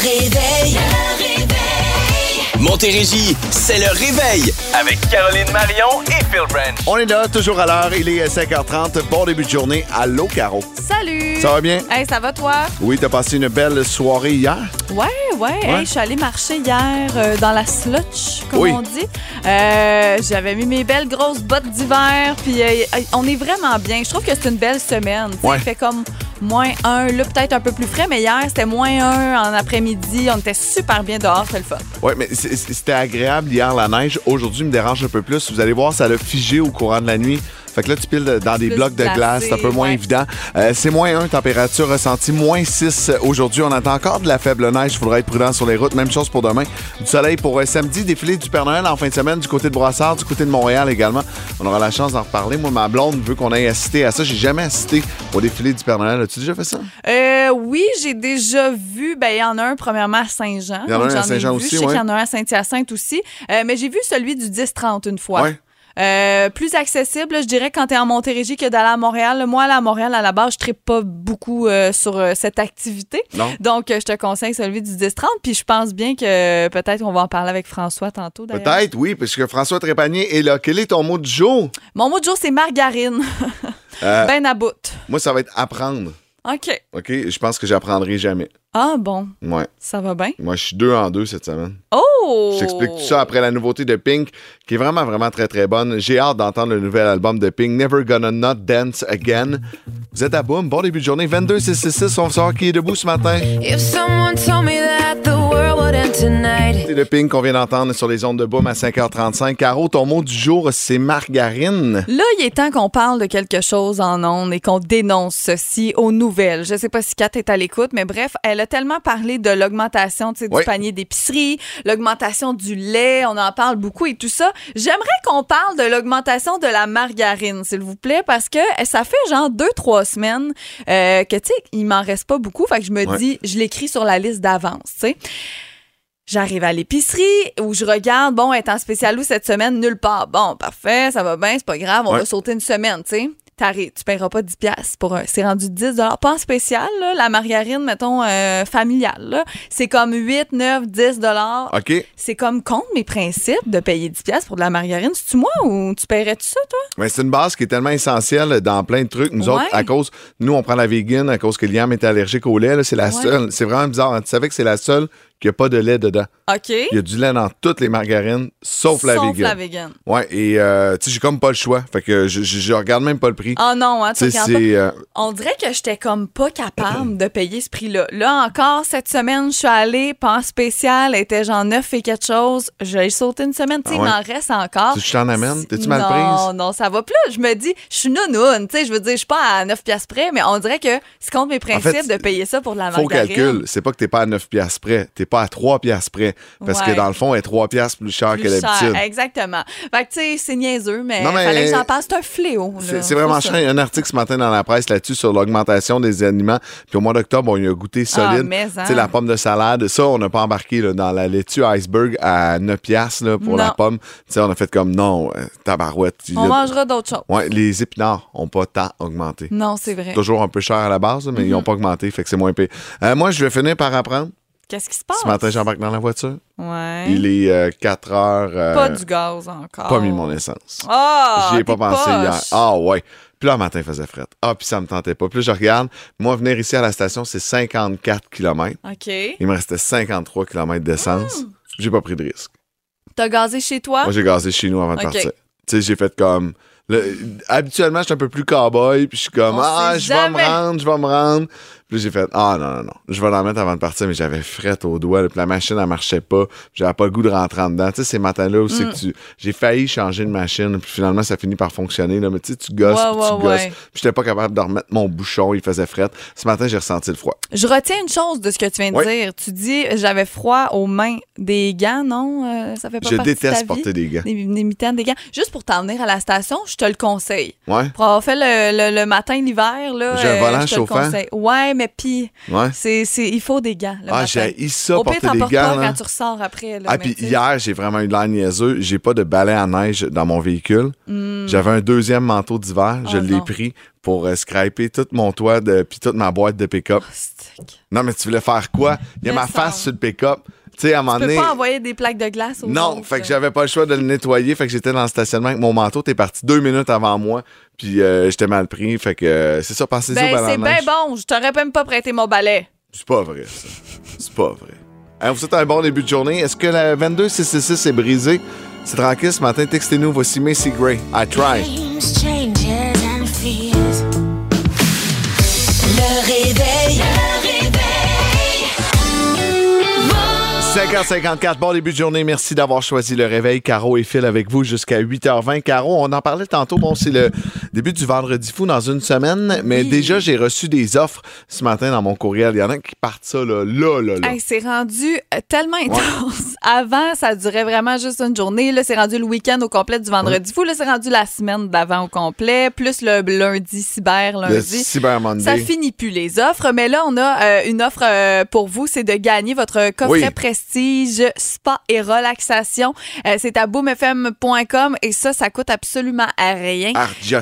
réveil. Le réveil. Montérégie, c'est le réveil avec Caroline Marion et Phil Branch. On est là, toujours à l'heure. Il est 5h30. Bon début de journée. Allô, Caro. Salut! Ça va bien? Hey, ça va toi? Oui, t'as passé une belle soirée hier? Ouais, ouais. Hey, je suis allée marcher hier euh, dans la slutch, comme Oui. on dit. Euh, J'avais mis mes belles grosses bottes d'hiver, puis euh, on est vraiment bien. Je trouve que c'est une belle semaine. Ouais. Il fait comme moins un, là peut-être un peu plus frais, mais hier c'était moins un en après-midi. On était super bien dehors, c'était le fun. Oui, mais c'est- c'était agréable hier, la neige. Aujourd'hui, il me dérange un peu plus. Vous allez voir, ça l'a figé au courant de la nuit. Fait que là, tu piles dans des Plus blocs de glacé, glace, c'est un peu moins ouais. évident. Euh, c'est moins 1, température ressentie, moins 6 aujourd'hui. On attend encore de la faible neige, il faudra être prudent sur les routes. Même chose pour demain. Du soleil pour euh, samedi, défilé du Père Noël en fin de semaine du côté de Brossard, du côté de Montréal également. On aura la chance d'en reparler. Moi, ma blonde veut qu'on aille assister à ça. J'ai jamais assisté au défilé du Père Noël. As-tu déjà fait ça? Euh, oui, j'ai déjà vu. Ben, il y en a un premièrement à Saint-Jean. Il y en a un à Saint-Jean aussi, Je sais ouais. qu'il y en a un à Saint-Hyacinthe aussi. Mais j'ai vu celui du 10-30 une fois. Ouais. Euh, plus accessible, je dirais, quand tu es en Montérégie que d'aller à Montréal. Moi, aller à Montréal, à la base, je ne pas beaucoup euh, sur euh, cette activité. Non. Donc, je te conseille celui du 10-30. Puis je pense bien que peut-être on va en parler avec François tantôt. Peut-être, oui, parce que François Trépanier est là. Quel est ton mot du jour? Mon mot de jour, c'est margarine. Ben à bout. Moi, ça va être apprendre. OK. OK? Je pense que j'apprendrai jamais. Ah bon, Ouais. ça va bien? Moi, je suis deux en deux cette semaine. Oh! Je t'explique tout ça après la nouveauté de Pink, qui est vraiment, vraiment très, très bonne. J'ai hâte d'entendre le nouvel album de Pink, Never Gonna Not Dance Again. Vous êtes à boum, bon début de journée. 22-666, on va savoir qui est debout ce matin. If someone told me that C'est le Pink qu'on vient d'entendre sur les ondes de boum à 5h35. Caro, ton mot du jour, c'est margarine. Là, il est temps qu'on parle de quelque chose en ondes et qu'on dénonce ceci aux nouvelles. Je sais pas si Kat est à l'écoute, mais bref, elle a tellement parlé de l'augmentation du Oui. panier d'épicerie, l'augmentation du lait, on en parle beaucoup et tout ça. J'aimerais qu'on parle de l'augmentation de la margarine, s'il vous plaît, parce que ça fait genre deux, trois semaines euh, que, tu sais, il m'en reste pas beaucoup. Fait que je me Ouais. dis, je l'écris sur la liste d'avance, tu sais. J'arrive à l'épicerie où je regarde, bon, être en spécial où cette semaine? Nulle part. Bon, parfait, ça va bien, c'est pas grave, on Ouais. va sauter une semaine, tu sais. T'arrives, tu paieras pas 10 piastres pour un. C'est rendu 10 Pas en spécial, là, la margarine, mettons, euh, familiale. C'est comme 8, 9, 10 OK? C'est comme contre mes principes de payer 10 piastres pour de la margarine. C'est-tu moi ou tu paierais-tu ça, toi? Mais c'est une base qui est tellement essentielle dans plein de trucs. Nous Ouais. autres, à cause, nous, on prend la vegan à cause que Liam est allergique au lait. C'est la Ouais. seule. C'est vraiment bizarre. hein. Tu savais que c'est la seule qui n'a pas de lait dedans. OK. Il y a du lait dans toutes les margarines, sauf, la Sauf vegan. la vegan. Ouais, et euh, tu sais, j'ai comme pas le choix. Fait que je, je, je regarde même pas le prix. Oh non, hein, tu regardes pas. c'est. euh, On dirait que j'étais comme pas capable de payer ce prix-là. Là encore, cette semaine, je suis allée, pas en spécial, était genre 9 et quelque chose. J'ai sauté une semaine, tu sais, Ah ouais? il m'en reste encore. Tu t'en amène? T'es-tu mal prise? Non, non, ça va. Là, je me dis, je suis nounoune, tu sais, je veux dire, je suis pas à 9 piastres près, mais on dirait que c'est contre mes principes fait, de payer ça pour de la Faux margarine. calcul. C'est pas que t'es pas à 9 piastres près. T'es pas à 3 piastres près. Parce que dans le fond, elle est 3 piastres plus cher Plus que d'habitude. Exactement. Fait que, tu sais, c'est niaiseux, mais, Non, mais- fallait que j'en passe. C'est un fléau. C'est vraiment chiant. Il y a un article ce matin dans la presse là-dessus sur l'augmentation des aliments. Puis au mois d'octobre, on y a goûté solide. Ah, hein. Tu sais, la pomme de salade, ça, on n'a pas embarqué là, dans la laitue iceberg à 9 piastres là, pour la pomme. Tu sais, on a fait comme non, euh, tabarouette. A- On mangera d'autres choses. Ouais, les épinards ont pas tant augmenté. Non, c'est vrai. Toujours un peu cher à la base, mais Mm-hmm. ils n'ont pas augmenté, fait que c'est moins payé. Euh, moi, je vais finir par apprendre. Qu'est-ce qui se passe? Ce matin, j'embarque dans la voiture. Ouais. Il est 4 heures. euh, Pas du gaz encore. pas mis mon essence. Ah! J'y ai pas pensé poche. hier. Ah ouais. Puis là, le matin, il faisait fret. Ah, puis ça me tentait pas. Puis là, je regarde. Moi, venir ici à la station, c'est 54 km. OK. Il me restait 53 km d'essence. Hmm. J'ai pas pris de risque. T'as gazé chez toi? Moi, j'ai gazé chez nous avant de partir. Tu sais, j'ai fait comme. le- habituellement, je suis un peu plus cowboy, puis je suis comme, On ah, je vais me rendre, je vais me rendre. Puis j'ai fait, ah, non, non, non, je vais l'en mettre avant de partir, mais j'avais fret au doigt, puis la machine, elle marchait pas, j'avais pas le goût de rentrer en dedans. Tu sais, ces matins-là où c'est Mm. que tu. J'ai failli changer de machine, puis finalement, ça finit par fonctionner, là, mais tu sais, tu gosses, Ouais, puis ouais, tu gosses. ouais. Puis j'étais pas capable de remettre mon bouchon, il faisait fret. Ce matin, j'ai ressenti le froid. Je retiens une chose de ce que tu viens de dire. Tu dis j'avais froid aux mains. Des gants, non? Euh, ça fait pas Je partie de ta déteste vie? porter des gants. Des, des mitaines, des gants. Juste pour t'en venir à la station, je te le conseille. Ouais. Pour avoir fait le, le- le matin, l'hiver, là. J'ai un volant je te le chauffant? Ouais, mais pis, Ouais. c'est, c'est, il faut des gants. Le Ah, j'ai ça Au pire, porter t'en des gants. pas quand tu ressors après. Là, Ah, puis hier, j'ai vraiment eu l'air niaiseux. J'ai pas de balai à neige dans mon véhicule. J'avais un deuxième manteau d'hiver. Je Hmm. Oh, l'ai non. pris pour euh, scraper tout mon toit de, puis toute ma boîte de pick-up. Stick. Non, mais tu voulais faire quoi? Il y a ma face sur le pick-up. Tu sais, à un moment Tu peux pas envoyer des plaques de glace aux Non, autres, fait que j'avais pas le choix de le nettoyer. Fait que j'étais dans le stationnement avec mon manteau. T'es parti deux minutes avant moi. Puis euh, j'étais mal pris. Fait que euh, c'est ça, pensez-y au Ben, c'est bien bon. Je t'aurais même pas prêté mon balai. C'est pas vrai, ça. C'est pas vrai. Hein, vous souhaite un bon début de journée. Est-ce que la 22666 est brisée? C'est tranquille ce matin. Textez-nous. Voici Macy Gray. I try. 5h54, bon début de journée. Merci d'avoir choisi le réveil. Caro et Phil avec vous jusqu'à 8h20. Caro, on en parlait tantôt. Bon, c'est le début du vendredi fou dans une semaine. Mais déjà, j'ai reçu des offres ce matin dans mon courriel. Il y en a qui partent ça là, là, là, là. Hey, c'est rendu euh, tellement intense. Avant, ça durait vraiment juste une journée. Là, c'est rendu le week-end au complet du vendredi fou. Là, c'est rendu la semaine d'avant au complet, plus le lundi cyber Le lundi. Cyber Monday. Ça finit plus les offres, mais là, on a euh, une offre euh, pour vous, c'est de gagner votre coffret Oui. prestige spa et relaxation. Euh, c'est à boomfm.com et ça, ça coûte absolument à rien.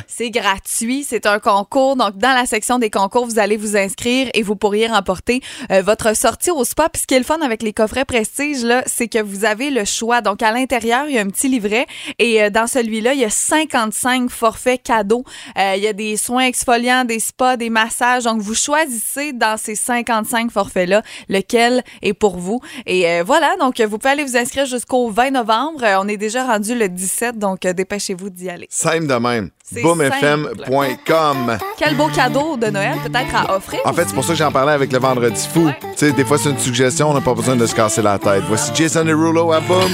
C'est gratuit, c'est un concours. Donc, dans la section des concours, vous allez vous inscrire et vous pourriez remporter euh, votre sortie au spa. Puis, ce qui est le fun avec les coffrets Prestige, là, c'est que vous avez le choix. Donc, à l'intérieur, il y a un petit livret et euh, dans celui-là, il y a 55 forfaits cadeaux. Il y a des soins exfoliants, des spas, des massages. Donc, vous choisissez dans ces 55 forfaits-là lequel est pour vous. Et euh, voilà, donc, vous pouvez aller vous inscrire jusqu'au 20 novembre. Euh, on est déjà rendu le 17, donc euh, dépêchez-vous d'y aller. Simple de même. Boomfm.com. Quel beau cadeau de Noël peut-être à offrir. En fait, c'est pour ça que j'en parlais avec le vendredi fou. Ouais. Tu sais, des fois, c'est une suggestion, on n'a pas besoin de se casser la tête. Voici Jason Derulo à Boom.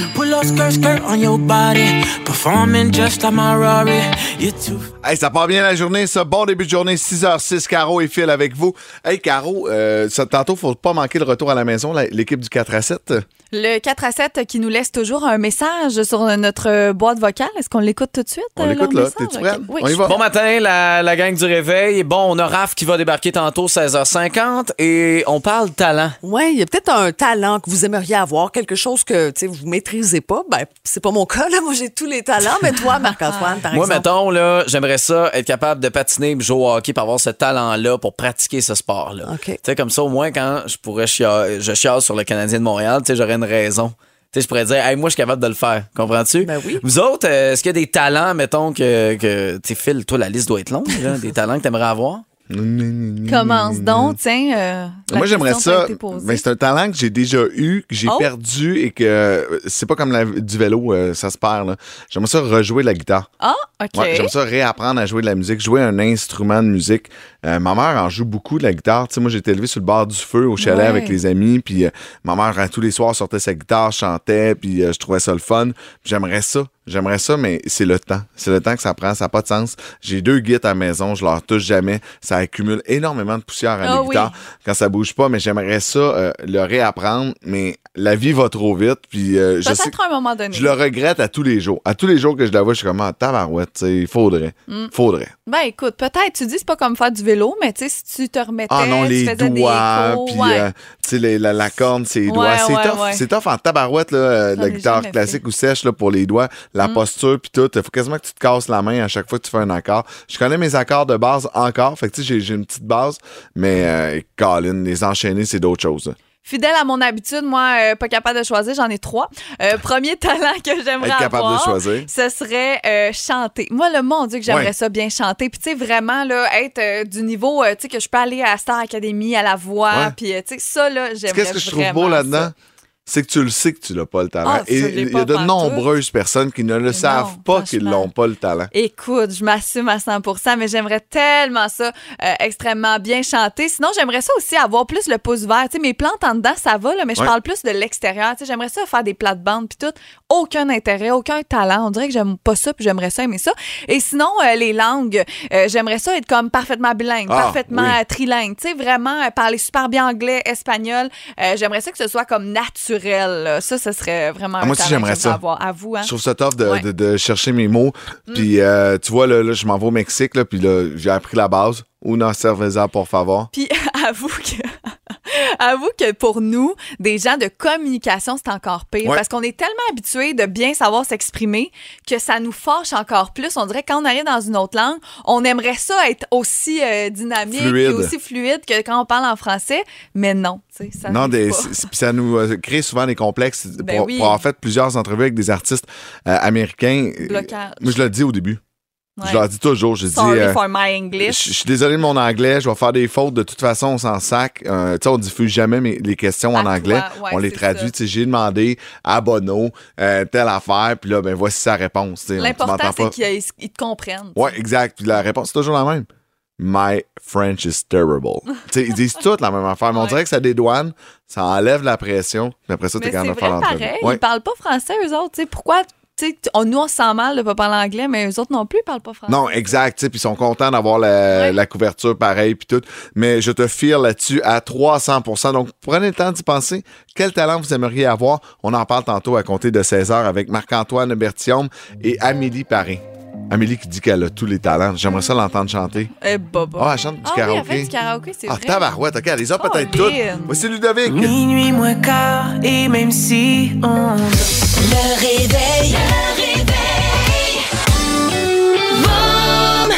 Hey, ça part bien la journée, ça. Bon début de journée, 6h06, Caro et Phil avec vous. Hey, Caro, euh, ça, tantôt, faut pas manquer le retour à la maison, l'équipe du 4 à 7. Le 4 à 7 qui nous laisse toujours un message sur notre boîte vocale. Est-ce qu'on l'écoute tout de suite? On euh, l'écoute là. T'es-tu prête? Oui, On y je- va. Bon matin, la, la gang du réveil. Bon, on a Raph qui va débarquer tantôt 16h50 et on parle talent. Oui, il y a peut-être un talent que vous aimeriez avoir, quelque chose que tu sais, vous maîtrisez pas. Ben, c'est pas mon cas, là. Moi, j'ai tous les talents, mais toi, Marc-Antoine, par Moi, exemple. mettons, là, j'aimerais ça être capable de patiner et jouer au hockey pour avoir ce talent-là pour pratiquer ce sport-là. OK. Tu sais, comme ça, au moins, quand je pourrais chialer, je chiale sur le Canadien de Montréal, tu sais, j'aurais une raison. Tu sais, je pourrais dire, hey, moi, je suis capable de le faire. Comprends-tu? Ben oui. Vous autres, euh, est-ce qu'il y a des talents, mettons, que, que tu sais, Phil, toi, la liste doit être longue, là, des talents que tu aimerais avoir? Commence donc, tiens. euh, Moi, j'aimerais ça. Mais c'est un talent que j'ai déjà eu, que j'ai Oh. perdu et que euh, c'est pas comme la- du vélo, euh, ça se perd. là. J'aimerais ça rejouer la guitare. Ah, OK. Ouais, J'aime ça réapprendre à jouer de la musique, jouer un instrument de musique. Euh, ma mère en joue beaucoup de la guitare. Tu sais, moi, été élevé sur le bord du feu au chalet Ouais. avec les amis. Puis euh, ma mère, tous les soirs, sortait sa guitare, chantait. Puis euh, je trouvais ça le fun. J'aimerais ça. J'aimerais ça, mais c'est le temps. C'est le temps que ça prend. Ça n'a pas de sens. J'ai deux guides à la maison. Je leur touche jamais. Ça accumule énormément de poussière à Ah mes oui. quand ça bouge pas. Mais j'aimerais ça euh, le réapprendre. Mais la vie va trop vite. Puis euh, je sais un moment donné. je le regrette à tous les jours. À tous les jours que je la vois, je suis comme, ah, tabarouette, il faudrait. Mm. Faudrait. Ben écoute, peut-être, tu dis c'est pas comme faire du vélo, mais tu sais, si tu te remettais, Ah non, les doigts, des puis ouais. euh, tu sais, les- la, la corne, ses Ouais, doigts. C'est ouais, tough. C'est tough en tabarouette, là, la guitare classique fait. ou sèche là, pour les doigts, la Mm. posture, puis tout. Il faut quasiment que tu te casses la main à chaque fois que tu fais un accord. Je connais mes accords de base encore, fait que tu sais, j'ai- une petite base, mais euh, Colin, les enchaîner, c'est d'autres choses. Fidèle à mon habitude, moi, euh, pas capable de choisir, j'en ai trois. Euh, premier talent que j'aimerais Être capable avoir, de choisir. ce serait euh, chanter. Moi, le mon Dieu que j'aimerais Ouais. ça bien chanter. Puis tu sais, vraiment, là, être du niveau, tu sais, que je peux aller à Star Academy, à la voix, puis tu sais, ça, là, j'aimerais Qu'est-ce que je trouve beau là-dedans? C'est que tu le sais que tu n'as pas le talent. Ah, Et il y a de nombreuses personnes qui ne le savent non, pas qu'ils n'ont pas le talent. Écoute, je m'assume à 100% mais j'aimerais tellement ça euh, extrêmement bien chanter. Sinon, j'aimerais ça aussi avoir plus le pouce vert. Sais, mes plantes en dedans, ça va, là, mais je Ouais. parle plus de l'extérieur. J'aimerais ça faire des plates-bandes puis tout. Aucun intérêt, aucun talent. On dirait que j'aime pas ça puis j'aimerais ça aimer ça. Et sinon, euh, les langues, euh, j'aimerais ça être comme parfaitement bilingue, Ah, parfaitement oui. trilingue. Tu sais, vraiment parler super bien anglais, espagnol. J'aimerais ça que ce soit comme là. Ça, ce serait vraiment Ah, un moi aussi, j'aimerais ça. avoir. À vous, hein? Je trouve ça tough de, Ouais. Mm. de- de chercher mes mots. Puis, euh, tu vois, là, là, je m'en vais au Mexique, là, puis là, j'ai appris la base. Una cerveza, por favor. Puis avoue que, avoue que pour nous, des gens de communication, c'est encore pire. Ouais. Parce qu'on est tellement habitués de bien savoir s'exprimer que ça nous fâche encore plus. On dirait que quand on arrive dans une autre langue, on aimerait ça être aussi euh, dynamique Fluide. et aussi fluide que quand on parle en français. Mais non, ça Non, des, pas. ça nous euh, crée souvent des complexes Ben pour, oui. pour avoir fait plusieurs entrevues avec des artistes euh, américains. Blocage. Moi, je le dis au début. Ouais. Je leur dis toujours. Je dis. Euh, for my je English. je suis désolé de mon anglais, je vais faire des fautes. De toute façon, on s'en sac. Euh, tu sais, on diffuse jamais mes- les questions en À anglais. ouais, on les traduit. Tu sais, J'ai demandé à Bono euh, telle affaire, puis là, ben voici sa réponse. L'important, c'est qu'ils ils te comprennent. Ouais, exact. Puis la réponse, c'est toujours la même. My French is terrible. tu sais, ils disent toutes la même affaire, mais on Ouais. dirait que ça dédouane, ça enlève la pression. Puis après ça, t'es Mais quand même faire l'entrevue. pareil. Ouais. Ils parlent pas français, eux autres. Tu sais, pourquoi? Tu sais, on- nous, on se sent mal de pas parler anglais, mais eux autres non plus, ils parlent pas français. Non, exact. Puis ils sont contents d'avoir la, Ouais. la couverture pareil puis tout. Mais je te file là-dessus à 300% Donc, prenez le temps d'y penser. Quel talent vous aimeriez avoir? On en parle tantôt à compter de 16 heures avec Marc-Antoine Bertium et Amélie Paré. Amélie qui dit qu'elle a tous les talents. J'aimerais ça l'entendre chanter. Eh, baba. Ah, elle chante du Ah oui, elle karaoké. fait du karaoké, c'est Ah, vrai. tabarouette. OK, elle les a peut-être toutes. Voici Ludovic. Minuit moins quart, et même si on Le réveil. Le réveil. Boom.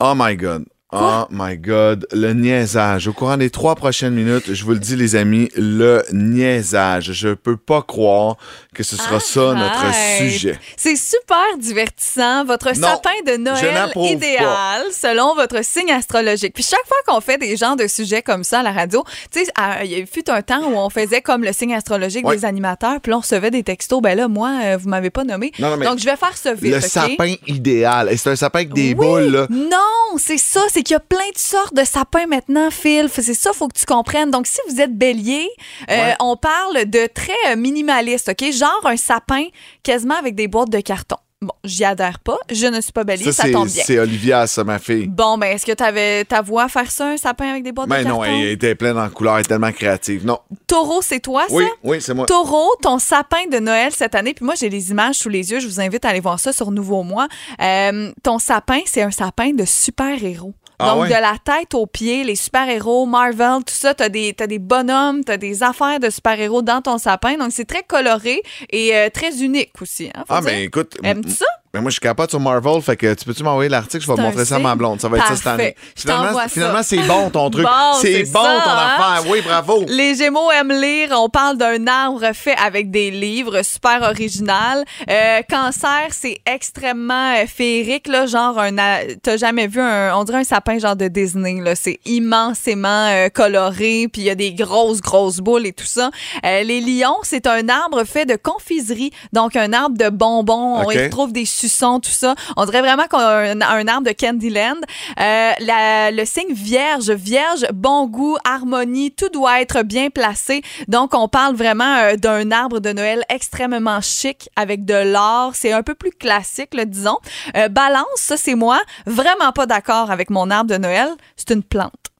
Oh my God. Oh my God. Le niaisage. Au courant des trois prochaines minutes, je vous le dis, les amis, le niaisage. Je peux pas croire que ce sera ça notre sujet. C'est super divertissant. Votre Non, sapin de Noël idéal selon votre signe astrologique. Puis chaque fois qu'on fait des genres de sujets comme ça à la radio, tu sais, il y a eu fut un temps où on faisait comme le signe astrologique des animateurs, puis là, on recevait des textos. Ben là, moi, euh, vous m'avez pas nommé. Non, non, mais Donc, je vais faire ça vite. Le sapin idéal. Et c'est un sapin avec des Oui. boules, là. Non, c'est ça. C'est qu'il y a plein de sortes de sapins maintenant, Phil. C'est ça, faut que tu comprennes. Donc, si vous êtes bélier, euh, Ouais. on parle de très euh, minimaliste, OK? Genre un sapin quasiment avec des boîtes de carton. Bon, j'y adhère pas. Je ne suis pas bélier, ça, tombe bien. c'est Olivia, ça, ma fille. Bon, ben, est-ce que tu avais ta voix à faire ça, un sapin avec des boîtes Mais de non, carton? elle était pleine en couleurs, elle est tellement créative. Non. Taureau, c'est toi, ça? Oui, oui, c'est moi. Taureau, ton sapin de Noël cette année, puis moi j'ai les images sous les yeux, je vous invite à aller voir ça sur Nouveau Mois. Euh, ton sapin, c'est un sapin de super-héros. Ah Donc, ouais? de la tête aux pieds, les super-héros, Marvel, tout ça, t'as des, t'as des bonhommes, t'as des affaires de super-héros dans ton sapin. Donc, c'est très coloré et euh, très unique aussi. Hein, Ah, dire. ben écoute. Aimes-tu ça? Ben moi, je suis capable sur Marvel, fait que tu peux-tu m'envoyer l'article? Je vais te montrer ça à ma blonde. Ça va être ça cette année. Finalement, finalement c'est bon ton truc. Bon, c'est bon ça, ton hein? affaire. Oui, bravo. Les Gémeaux aiment lire. On parle d'un arbre fait avec des livres, super original. Euh, cancer, c'est extrêmement euh, féerique, là, genre un. T'as jamais vu un, on dirait un sapin genre de Disney là. C'est immensément euh, coloré, puis il y a des grosses grosses boules et tout ça. Euh, les lions, c'est un arbre fait de confiserie, donc un arbre de bonbons. On Ok. y retrouve des suçons, tout ça. On dirait vraiment qu'on a un, arbre de Candyland. Euh, la- le signe vierge, vierge, bon goût, harmonie, tout doit être bien placé. Donc, on parle vraiment euh, d'un arbre de Noël extrêmement chic avec de l'or. C'est un peu plus classique, là, disons. Euh, balance, ça, c'est moi. Vraiment pas d'accord avec mon arbre de Noël. C'est une plante.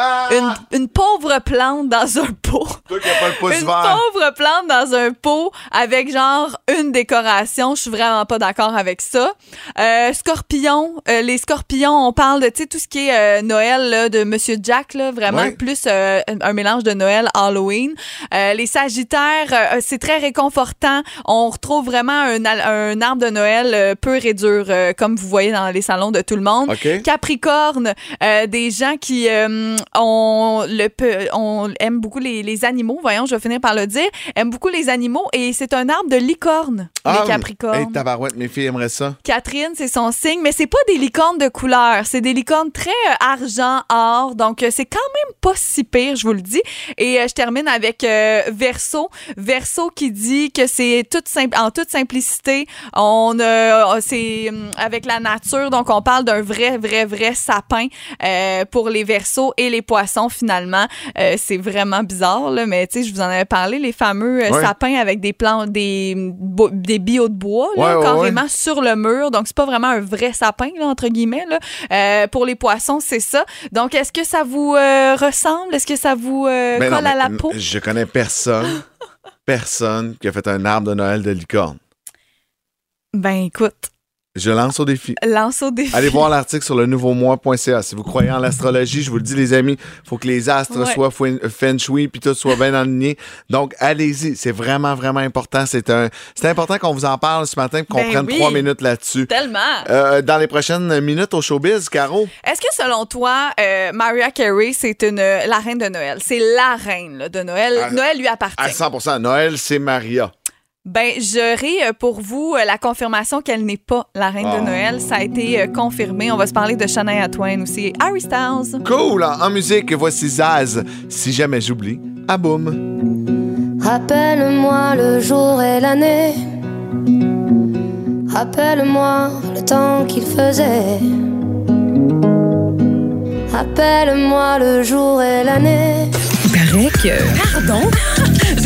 Ah! Une, une pauvre plante dans un pot. Toi qui n'as pas le pouce Une vert. pauvre plante dans un pot avec genre une décoration. Je suis vraiment pas d'accord avec ça. Euh, scorpion, euh, les scorpions, on parle de tu sais tout ce qui est euh, Noël là, de Monsieur Jack là, vraiment Ouais. plus euh, un mélange de Noël Halloween. Euh, les Sagittaires, euh, c'est très réconfortant. On retrouve vraiment un, un arbre de Noël euh, pur et dur euh, comme vous voyez dans les salons de tout le monde. OK. Capricorne, euh, des gens qui le on aime beaucoup les, les animaux, voyons, je vais finir par le dire, aiment beaucoup les animaux et c'est un arbre de licorne, Ah, les Capricornes. Hey, tabarouette, mes filles aimeraient ça. Catherine, c'est son signe, mais c'est pas des licornes de couleur, c'est des licornes très euh, argent, or, donc euh, c'est quand même pas si pire, je vous le dis. Et euh, je termine avec euh, Verso, Verso qui dit que c'est toute en toute simplicité, on euh, c'est hum, avec la nature, donc on parle d'un vrai, vrai, vrai sapin euh, pour les Verseaux. Et les poissons finalement. Euh, c'est vraiment bizarre là, mais tu sais, je vous en avais parlé, les fameux euh, Ouais. sapins avec des plantes, des bo- des bio de bois là, Ouais, ouais, carrément sur le mur. Donc, c'est pas vraiment un vrai sapin, là, entre guillemets. Là. Euh, pour les poissons, c'est ça. Donc, est-ce que ça vous ressemble? Est-ce que ça vous Ben non, colle à la peau? Je connais personne, personne qui a fait un arbre de Noël de licorne. Ben, écoute. Je lance au défi. Lance au défi. Allez voir l'article sur le nouveau-moi.ca. Si vous croyez en l'astrologie, je vous le dis, les amis, faut que les astres Ouais. soient fou- feng shui puis tout soit bien aligné. Donc, allez-y. C'est vraiment, vraiment important. C'est un, c'est important qu'on vous en parle ce matin, qu'on Ben prenne oui. trois minutes là-dessus. Tellement. Euh, dans les prochaines minutes au showbiz, Caro? Est-ce que selon toi, euh, Mariah Carey, c'est une la reine de Noël? C'est la reine là, de Noël. À- Noël lui À appartient. 100% Noël, c'est Maria. Ben, j'aurai euh, pour vous euh, la confirmation qu'elle n'est pas la reine de Oh. Noël. Ça a été euh, confirmé. On va se parler de Shania Twain aussi. et Harry Styles. Cool. En, en musique, voici Zaz. Si jamais j'oublie, à boum. Rappelle-moi le jour et l'année. Rappelle-moi le temps qu'il faisait. Rappelle-moi le jour et l'année. Paraît que. Pardon?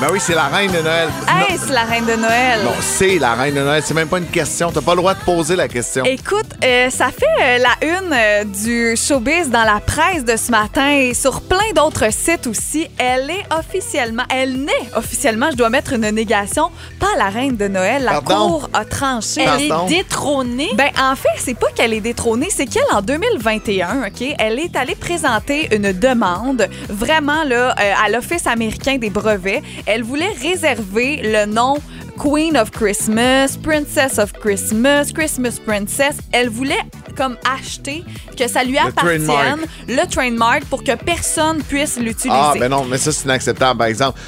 Ben oui, c'est la reine de Noël. Hey, c'est la reine de Noël. Non, c'est la reine de Noël. C'est même pas une question. T'as pas le droit de poser la question. Écoute, euh, ça fait euh, la une euh, du showbiz dans la presse de ce matin et sur plein d'autres sites aussi. Elle est officiellement, elle naît officiellement, je dois mettre une négation, pas la reine de Noël. La Pardon? cour a tranché. Pardon? détrônée? Ben, en fait, c'est pas qu'elle est détrônée, c'est qu'elle, en 2021, OK, elle est allée présenter une demande vraiment là, euh, à l'Office américain des brevets. Elle voulait réserver le nom Queen of Christmas, Princess of Christmas, Christmas Princess. Elle voulait comme acheter que ça lui appartienne, trademark. le trademark, pour que personne puisse l'utiliser. Ah, ben non, mais ça, c'est inacceptable. Par exemple,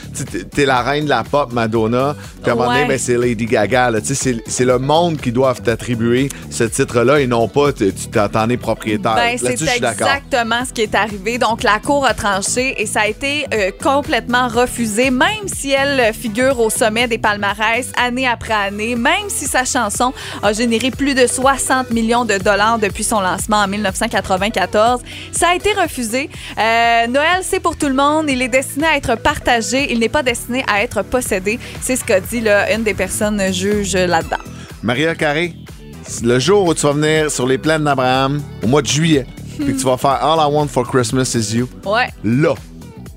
t'es- la reine de la pop, Madonna, puis à un moment donné, Ouais. ben, c'est Lady Gaga. C'est le monde qui doit t'attribuer ce titre-là et non pas tu t'en es propriétaire. Ben, c'est exactement ce qui est arrivé. Donc, la Cour a tranché et ça a été euh, complètement refusé, même si elle figure au sommet des palmarès année après année, même si sa chanson a généré plus de 60 millions de dollars depuis son lancement en 1994. Ça a été refusé. Euh, Noël, c'est pour tout le monde. Il est destiné à être partagé. Il n'est pas destiné à être possédé. C'est ce qu'a dit là, une des personnes juges là-dedans. Maria Carré, le jour où tu vas venir sur les plaines d'Abraham, au mois de juillet, puis que tu vas faire All I Want for Christmas is You, Ouais. là,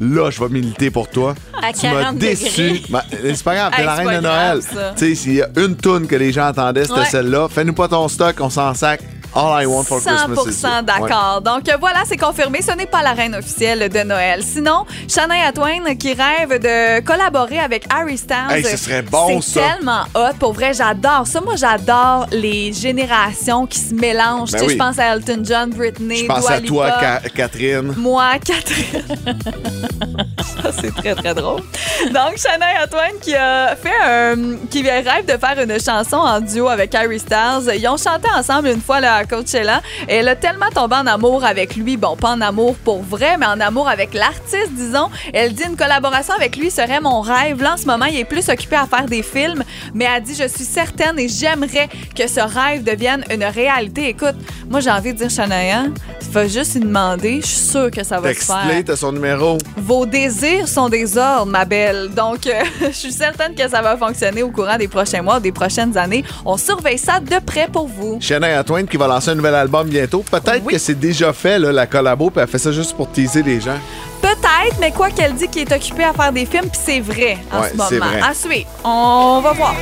là, je vais militer pour toi. À tu m'as 40 déçu. c'est pas grave, t'es Hey, la reine de Noël. Tu sais, s'il y a une toune que les gens entendaient, c'était Ouais. celle-là. Fais-nous pas ton stock, on s'en sac. All I Want for Christmas is You. 100% d'accord. Donc voilà, c'est confirmé. Ce n'est pas la reine officielle de Noël. Sinon, Shania Twain qui rêve de collaborer avec Harry Styles. Hey, ce serait bon, C'est ça. tellement hot. Pour vrai, j'adore ça. Moi, j'adore les générations qui se mélangent. Ben Tu sais, oui. Je pense à Elton John, Britney, Je pense Dua à toi, Catherine. Moi, Catherine. Ça, c'est très, très drôle. Donc, Shania Twain qui a fait un. qui rêve de faire une chanson en duo avec Harry Styles. Ils ont chanté ensemble une fois là, à Coachella. Et elle a tellement tombé en amour avec lui. Bon, pas en amour pour vrai, mais en amour avec l'artiste, disons. Elle dit une collaboration avec lui serait mon rêve. Là, en ce moment, il est plus occupé à faire des films, mais elle dit Je suis certaine et j'aimerais que ce rêve devienne une réalité. Écoute, moi, j'ai envie de dire, Shania, tu vas juste lui demander. Je suis sûre que ça va se faire. T'as son numéro. Vos désirs sont des ordres, ma belle. Donc, euh, je suis certaine que ça va fonctionner au courant des prochains mois, des prochaines années. On surveille ça de près pour vous. Shania Twain qui va lancer un nouvel album bientôt. Peut-être Oui. que c'est déjà fait, là, la collabo, puis elle fait ça juste pour teaser les gens. Peut-être, mais quoi qu'elle dit qu'il est occupé à faire des films, puis c'est vrai en Ouais, ce moment. vrai. À suivre. On va voir.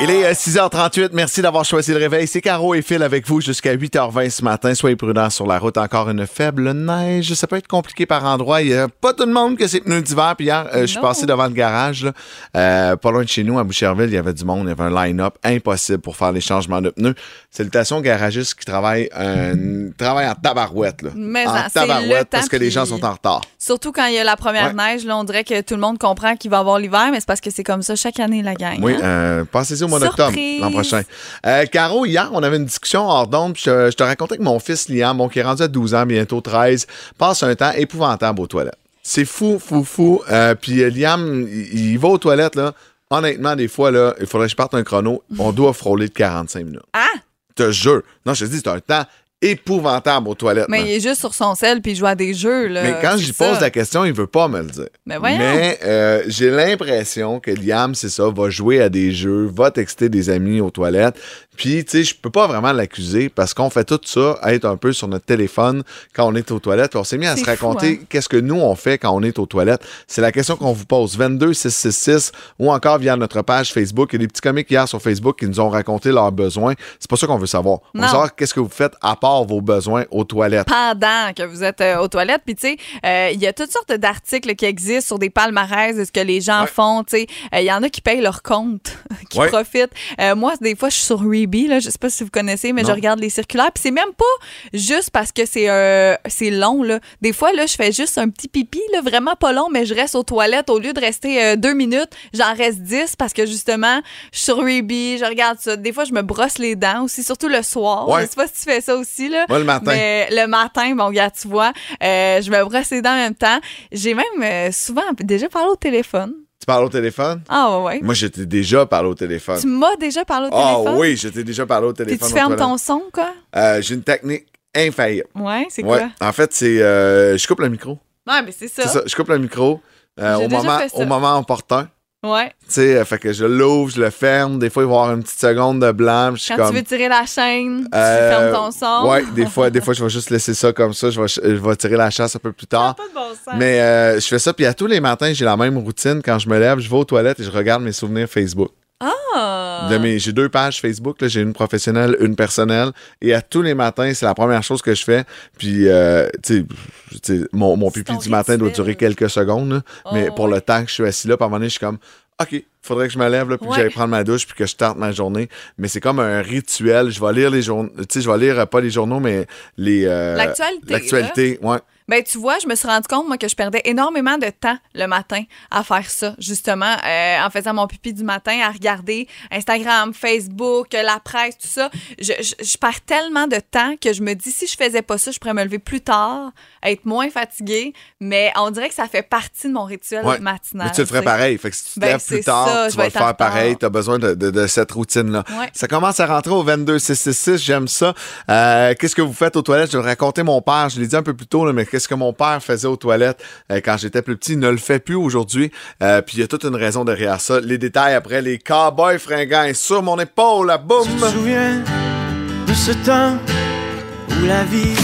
Il est euh, 6h38. Merci d'avoir choisi le réveil. C'est Caro et Phil avec vous jusqu'à 8h20 ce matin. Soyez prudents sur la route. Encore une faible neige. Ça peut être compliqué par endroits. Il n'y a pas tout le monde que c'est pneus d'hiver. Puis hier, euh, je suis passé devant le garage, là, euh, pas loin de chez nous, à Boucherville. Il y avait du monde. Il y avait un line-up impossible pour faire les changements de pneus. Salutations aux garagistes qui travaillent, un, travaillent en tabarouette. Là. Mais en tabarouette parce que les gens sont en retard. Surtout quand il y a la première Ouais. neige, là, on dirait que tout le monde comprend qu'il va y avoir l'hiver, mais c'est parce que c'est comme ça chaque année, la gang. Oui, hein? euh, passez-y au mois d'octobre l'an prochain. Euh, Caro, hier, on avait une discussion hors d'onde. puis Je, je te racontais que mon fils Liam, bon, qui est rendu à 12 ans, bientôt 13, passe un temps épouvantable aux toilettes. C'est fou, fou, fou. Euh, puis Liam, il, il va aux toilettes, là. Honnêtement, des fois, là, il faudrait que je parte un chrono. On doit frôler de 45 minutes. Ah! Te jure. Non, je te dis, c'est un temps épouvantable aux toilettes. Mais il est juste sur son sel puis il joue à des jeux. Là. Mais quand j'y ça. pose la question, il veut pas me le dire. Mais. Mais euh, j'ai l'impression que Liam, c'est ça, va jouer à des jeux, va texter des amis aux toilettes. Puis, tu sais, je peux pas vraiment l'accuser parce qu'on fait tout ça, être un peu sur notre téléphone quand on est aux toilettes. Puis on s'est mis à se raconter hein. qu'est-ce que nous, on fait quand on est aux toilettes. C'est la question qu'on vous pose. 22 666 ou encore via notre page Facebook. Il y a des petits comiques hier sur Facebook qui nous ont raconté leurs besoins. C'est pas ça qu'on veut savoir. On veut Non. savoir qu'est-ce que vous faites à part vos besoins aux toilettes. pendant que vous êtes euh, aux toilettes. Puis, tu sais, euh, il y a toutes sortes d'articles qui existent sur des palmarès de ce que les gens Ouais. font. Tu sais, Euh, il y en a qui payent leur compte, qui Ouais. profitent. Moi, des fois, je suis sur Reebie, là. Je sais pas si vous connaissez, mais Non. je regarde les circulaires. Puis, c'est même pas juste parce que c'est c'est long, là. Des fois, là, je fais juste un petit pipi, là, vraiment pas long, mais je reste aux toilettes. Au lieu de rester deux minutes, j'en reste dix parce que, justement, je suis sur Reebie, je regarde ça. Des fois, je me brosse les dents aussi, surtout le soir. Ouais. Je sais pas si tu fais ça aussi, là. Moi, le matin. Mais le matin, bon, gars, tu vois, euh, je me brosse les dents en même temps. J'ai même euh, souvent déjà parlé au téléphone. Tu parles au téléphone? Ah ouais, ouais. Moi, j'étais déjà parlé au téléphone. Tu m'as déjà parlé au Ah téléphone? oui, je t'ai déjà parlé au Puis téléphone. tu aux fermes ton son, quoi? Euh, J'ai une technique infaillible. Ouais, c'est Ouais. quoi? En fait, c'est. euh, je coupe le micro. Ouais, mais c'est ça. Je coupe le micro au, moment, au moment opportun. Ouais. Tu sais, euh, fait que je l'ouvre, je le ferme. Des fois, il va y avoir une petite seconde de blanc. puis Je suis Quand comme. tu veux tirer la chaîne, euh, tu fermes ton son. Ouais, des fois, des fois, je vais juste laisser ça comme ça. Je vais, je vais tirer la chasse un peu plus tard. Pas de bon sens. Mais euh, je fais ça, puis à tous les matins, j'ai la même routine. Quand je me lève, je vais aux toilettes et je regarde mes souvenirs Facebook. Ah! De mes- J'ai deux pages Facebook, là. j'ai une professionnelle, une personnelle. Et à tous les matins, c'est la première chose que je fais. Puis, euh, tu sais, mon, mon pipi du matin doit durer quelques secondes. là. mais Oh, pour le temps que je suis assis là, par un moment donné, je suis comme, OK, faudrait que je me lève, là, puis que j'aille prendre ma douche, puis que je tente ma journée. Mais c'est comme un rituel. Je vais lire les journaux, tu sais, je vais lire euh, pas les journaux, mais les. euh, L'actualité, L'actualité, ouais. Ben, tu vois, je me suis rendu compte, moi, que je perdais énormément de temps le matin à faire ça, justement, euh, en faisant mon pipi du matin, à regarder Instagram, Facebook, la presse, tout ça. Je, je, je perds tellement de temps que je me dis, si je faisais pas ça, je pourrais me lever plus tard, être moins fatiguée, mais on dirait que ça fait partie de mon rituel Ouais. matinal. Mais tu le ferais pareil. Fait que si tu te Ben, lèves plus tard, ça, tu vas le faire pareil. Tu as besoin de, de- de cette routine-là. Ouais. Ça commence à rentrer au 22666. J'aime ça. Euh, qu'est-ce que vous faites aux toilettes? Je vais raconter mon père. Je l'ai dit un peu plus tôt, là, mais qu'est-ce que mon père faisait aux toilettes euh, quand j'étais plus petit? Il ne le fait plus aujourd'hui. Euh, Puis il y a toute une raison derrière ça. Les détails après les cowboys fringants et sur mon épaule. la boum! Tu te souviens de ce temps où la vie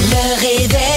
Le réveil.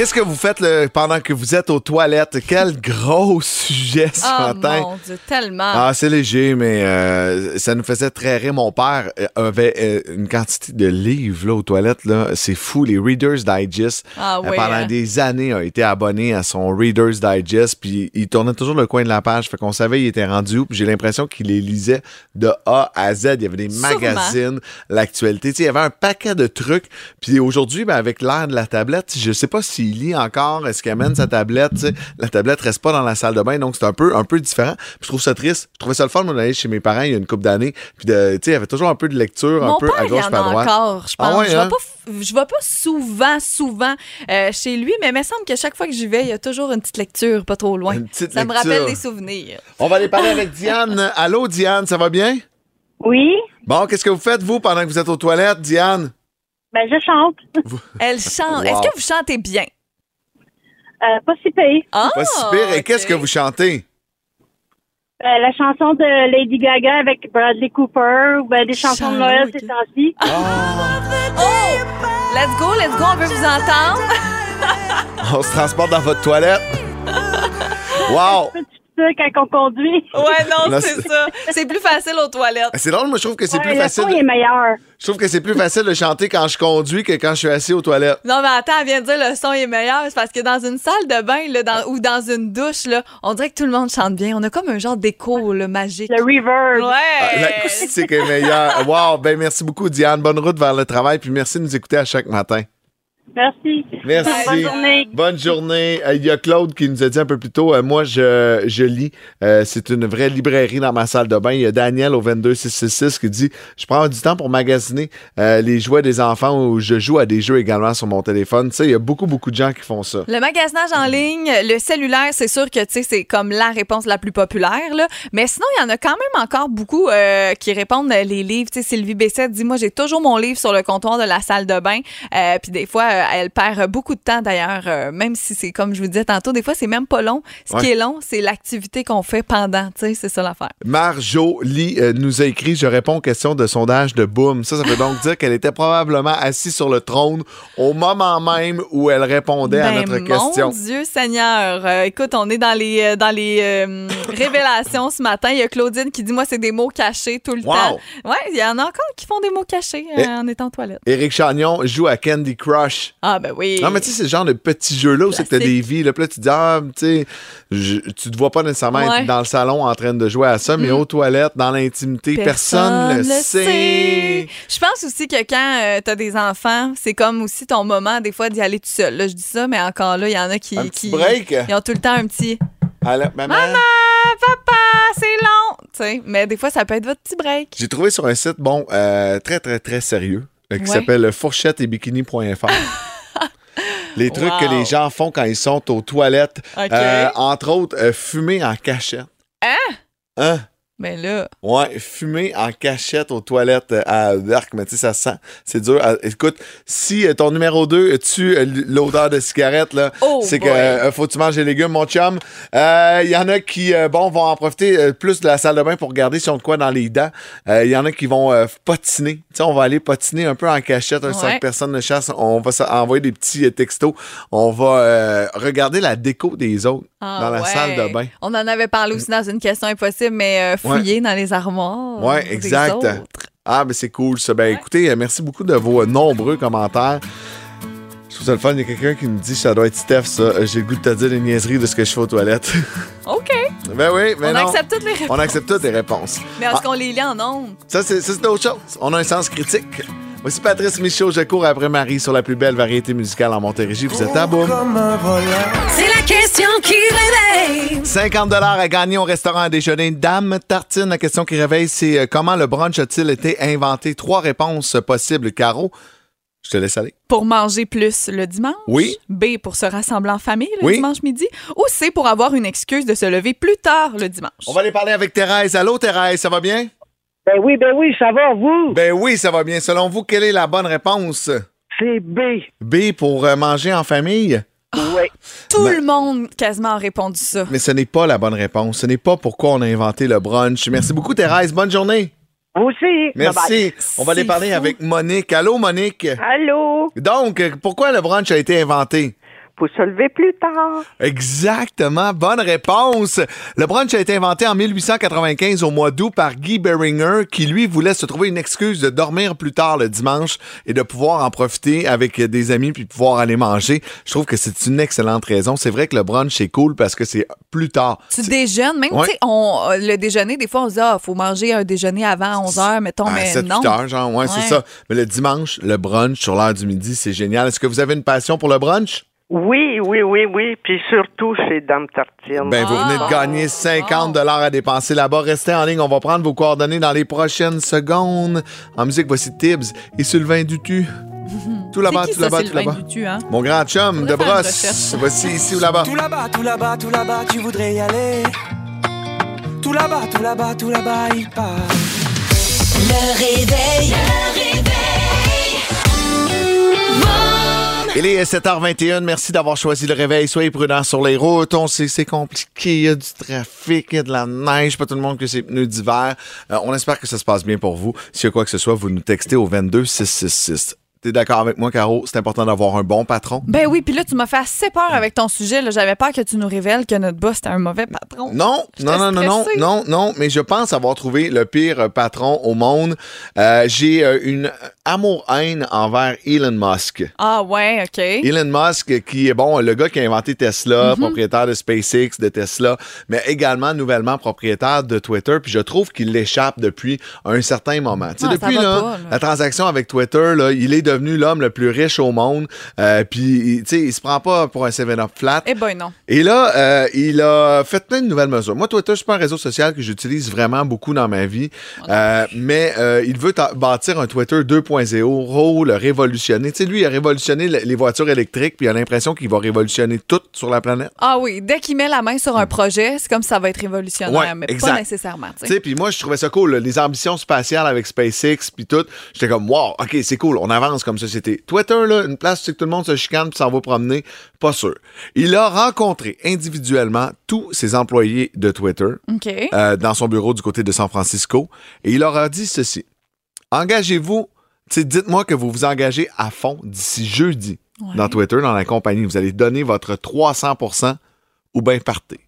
Qu'est-ce que vous faites là, pendant que vous êtes aux toilettes? Quel gros sujet ce Oh matin. mon Dieu, tellement. Ah, c'est léger, mais euh, ça nous faisait très rire. Mon père euh, avait euh, une quantité de livres là, aux toilettes. Là. C'est fou, les Reader's Digest. Ah oui, pendant hein. des années, a été abonné à son Reader's Digest. Puis il tournait toujours le coin de la page. Fait qu'on savait il était rendu où. Puis j'ai l'impression qu'il les lisait de A à Z. Il y avait des Sûrement. magazines, l'actualité. Tu sais, Il y avait un paquet de trucs. Puis aujourd'hui, ben, avec l'ère de la tablette, je sais pas s'il lit encore. Est-ce qu'il amène sa tablette? La tablette reste pas dans la salle de bain. Donc c'est un peu, un peu différent. Puis je trouve ça triste. Je trouvais ça le fun moi, d'aller chez mes parents il y a une couple d'années. Puis de- tu sais, il y avait toujours un peu de lecture, Mon un peu père, à gauche, il y en pas à a droite. encore, je pense. Ah ouais, je, hein? vais pas, je vais pas souvent, souvent euh, chez lui, mais il me semble que chaque fois que j'y vais, il y a toujours une petite lecture pas trop loin. Une petite ça me lecture. rappelle des souvenirs. On va aller parler avec Diane. Allô, Diane, ça va bien? Oui, Bon, qu'est-ce que vous faites, vous, pendant que vous êtes aux toilettes, Diane? ben je chante. Elle chante. Wow. Est-ce que vous chantez bien? Euh, pas si pire. Ah, Pas si pire. Et qu'est-ce que vous chantez? Euh, la chanson de Lady Gaga avec Bradley Cooper ou ben, des chansons de Noël ok. ces temps-ci. Oh! Let's go, let's go, on veut vous entendre. On se transporte dans votre toilette? Wow! Ça quand on conduit. Ouais, non, c'est ça. C'est plus facile aux toilettes. C'est drôle, moi, je trouve que c'est Ouais, plus le facile. son est meilleur. Je trouve que c'est plus facile de chanter quand je conduis que quand je suis assis aux toilettes. Non, mais attends, elle vient de dire le son est meilleur. C'est parce que dans une salle de bain là, dans- ou dans une douche, là, on dirait que tout le monde chante bien. On a comme un genre d'écho magique. Le reverb. Ah, Ouais. L'acoustique est meilleure. Wow! Ben, merci beaucoup, Diane. Bonne route vers le travail. Puis merci de nous écouter à chaque matin. Merci. Merci. Bonne journée. Bonne journée. Euh, Il y a Claude qui nous a dit un peu plus tôt, euh, moi, je, je lis. Euh, c'est une vraie librairie dans ma salle de bain. Il y a Daniel au 22666 qui dit, je prends du temps pour magasiner euh, les jouets des enfants ou je joue à des jeux également sur mon téléphone. Tu sais, il y a beaucoup, beaucoup de gens qui font ça. Le magasinage en ligne, le cellulaire, c'est sûr que tu sais, c'est comme la réponse la plus populaire. Là. Mais sinon, il y en a quand même encore beaucoup euh, qui répondent euh, les livres. Tu sais, Sylvie Bessette dit Moi, j'ai toujours mon livre sur le comptoir de la salle de bain. Euh, Puis des fois, euh, elle perd beaucoup de temps d'ailleurs, euh, même si c'est comme je vous disais tantôt, des fois, c'est même pas long. Ce qui est long, c'est l'activité qu'on fait pendant. Tu sais, c'est ça l'affaire. Marjo Lee euh, nous a écrit Je réponds aux questions de sondage de Boom. Ça, ça veut donc dire qu'elle était probablement assise sur le trône au moment même où elle répondait à Ben, notre mon question. Dieu Seigneur. Euh, écoute, on est dans les, euh, dans les euh, révélations ce matin. Il y a Claudine qui dit Moi, c'est des mots cachés tout le Wow. temps. Ouais, il y en a encore qui font des mots cachés euh, en étant toilette. Éric Chagnon joue à Candy Crush. Ah, ben oui. Non, mais tu sais, c'est le genre de petits jeux-là où c'est que t'as des vies. Là, puis là, tu dis, ah, tu sais, tu te vois pas nécessairement Ouais. être dans le salon en train de jouer à ça, mais Mm. aux toilettes, dans l'intimité, personne, le sait. Je pense aussi que quand tu as des enfants, c'est comme aussi ton moment, des fois, d'y aller tout seul. Là, je dis ça, mais encore là, il y en a qui. Un petit break? Ils ont tout le temps un petit. Allô, maman? Maman, papa, c'est long. Mais des fois, ça peut être votre petit break. J'ai trouvé sur un site, bon, euh, très, très, très sérieux, euh, qui Ouais. s'appelle fourchettetbikini.fr. les trucs que les gens font quand ils sont aux toilettes. Euh, entre autres, euh, fumer en cachette. Hein? Hein? Mais là. Ouais, fumer en cachette aux toilettes euh, à Dark, mais tu sais, ça sent. C'est dur. Ah, écoute, si euh, ton numéro 2 tue euh, l'odeur de cigarette, là, Oh c'est que euh, faut que tu manges des légumes, mon chum. Euh, Il y en a qui, euh, bon, vont en profiter plus de la salle de bain pour regarder si on a de quoi dans les dents. Il y en a qui vont patiner. Tu sais, on va aller patiner un peu en cachette, un Ouais. personne ne chasse. On va envoyer des petits textos. On va regarder la déco des autres Ah, dans la ouais. salle de bain. On en avait parlé aussi dans une question impossible, mais fouiller dans les armoires. Ouais, des exact. Ah, mais c'est cool ça. Ben écoutez, euh, merci beaucoup de vos euh, nombreux commentaires. Je trouve ça le fun. Il y a quelqu'un qui me dit ça doit être Steph, ça. Euh, J'ai le goût de te dire les niaiseries de ce que je fais aux toilettes. OK. ben oui, mais on non. accepte toutes les réponses. On accepte toutes les réponses. Mais est-ce Ah, qu'on les lit en ondes? ça, c'est autre chose. On a un sens critique. Voici Patrice Michaud, je cours après Marie sur la plus belle variété musicale en Montérégie. Vous êtes à boum. C'est la question qui réveille. 50 à gagner au restaurant à déjeuner Dame Tartine. La question qui réveille, c'est euh, comment le brunch a-t-il été inventé? Trois réponses possibles, Caro. Je te laisse aller. Pour manger plus le dimanche? Oui. B, pour se rassembler en famille le Oui. dimanche midi? Ou C, pour avoir une excuse de se lever plus tard le dimanche? On va aller parler avec Thérèse. Allô, Thérèse, ça va bien? Ben oui, ben oui, ça va, vous? Ben oui, ça va bien. Selon vous, quelle est la bonne réponse? C'est B. B pour euh, manger en famille? Oui. Tout Ben- le monde quasiment a répondu ça. Mais ce n'est pas la bonne réponse. Ce n'est pas pourquoi on a inventé le brunch. Merci beaucoup, Thérèse. Bonne journée. Vous aussi. Merci. On va aller parler fou. avec Monique. Allô, Monique? Allô? Donc, pourquoi le brunch a été inventé? Pour se lever plus tard. Exactement, bonne réponse. Le brunch a été inventé en 1895 au mois d'août par Guy Beringer qui lui voulait se trouver une excuse de dormir plus tard le dimanche et de pouvoir en profiter avec des amis puis pouvoir aller manger. Je trouve que c'est une excellente raison. C'est vrai que le brunch c'est cool parce que c'est plus tard. Tu déjeunes, même, Ouais. tu sais, on- euh, le déjeuner, des fois, on se dit, ah, faut manger un déjeuner avant 11 h, mettons, À mais 7 non. heures, genre, ouais, c'est ça. Mais le dimanche, le brunch sur l'heure du midi, c'est génial. Est-ce que vous avez une passion pour le brunch? Oui, oui, oui, oui. Puis surtout chez Dame Tartine. Ben, vous venez de gagner 50 dollars à dépenser là-bas. Restez en ligne, on va prendre vos coordonnées dans les prochaines secondes. En musique, voici Tibbs et Sylvain Dutu. Tout là-bas, tout là-bas, tout Sylvain là-bas. Dutu, hein? Mon grand chum de brosse. Voici ici ou là-bas. Tout là-bas, tout là-bas, tout là-bas, tu voudrais y aller. Tout là-bas, tout là-bas, tout là-bas, il part. Le réveil. Le réveil. Il est 7h21. Merci d'avoir choisi le réveil. Soyez prudents sur les routes. On sait c'est compliqué. Il y a du trafic, il y a de la neige. Pas tout le monde que c'est pneus d'hiver. Euh, on espère que ça se passe bien pour vous. S'il y a quoi que ce soit, vous nous textez au 22666. T'es d'accord avec moi, Caro? C'est important d'avoir un bon patron. Ben oui, puis là, tu m'as fait assez peur avec ton sujet. là. J'avais peur que tu nous révèles que notre boss était un mauvais patron. Non, non, non, non, non, non, non, mais je pense avoir trouvé le pire euh, patron au monde. Euh, J'ai euh, une amour-haine envers Elon Musk. Ah ouais, OK. Elon Musk, qui est bon, le gars qui a inventé Tesla, Mhm. propriétaire de SpaceX, de Tesla, mais également nouvellement propriétaire de Twitter. Puis je trouve qu'il l'échappe depuis un certain moment. Tu sais, Ah, depuis là, pas, là. la transaction avec Twitter, là, il est devenu l'homme le plus riche au monde. Euh, puis, tu sais, il se prend pas pour un 7-up flat. Eh ben non. Et là, euh, il a fait plein de nouvelles mesures. Moi, Twitter, c'est pas un réseau social que j'utilise vraiment beaucoup dans ma vie, Euh, mais il veut bâtir un Twitter 2.0, le révolutionner. Tu sais, lui, il a révolutionné le- les voitures électriques, puis il a l'impression qu'il va révolutionner tout sur la planète. Ah oui, dès qu'il met la main sur un projet, c'est comme ça va être révolutionnaire, Ouais, mais exact. pas nécessairement. tu sais. sais, puis moi, je trouvais ça cool. là, Les ambitions spatiales avec SpaceX, puis tout. J'étais comme, wow, OK, c'est cool, on avance comme société. Twitter, là, une place où tout le monde se chicane puis s'en va promener, pas sûr. Il a rencontré individuellement tous ses employés de Twitter euh, dans son bureau du côté de San Francisco et il leur a dit ceci. Engagez-vous, dites-moi que vous vous engagez à fond d'ici jeudi Ouais. dans Twitter, dans la compagnie. Vous allez donner votre 300% ou bien partez.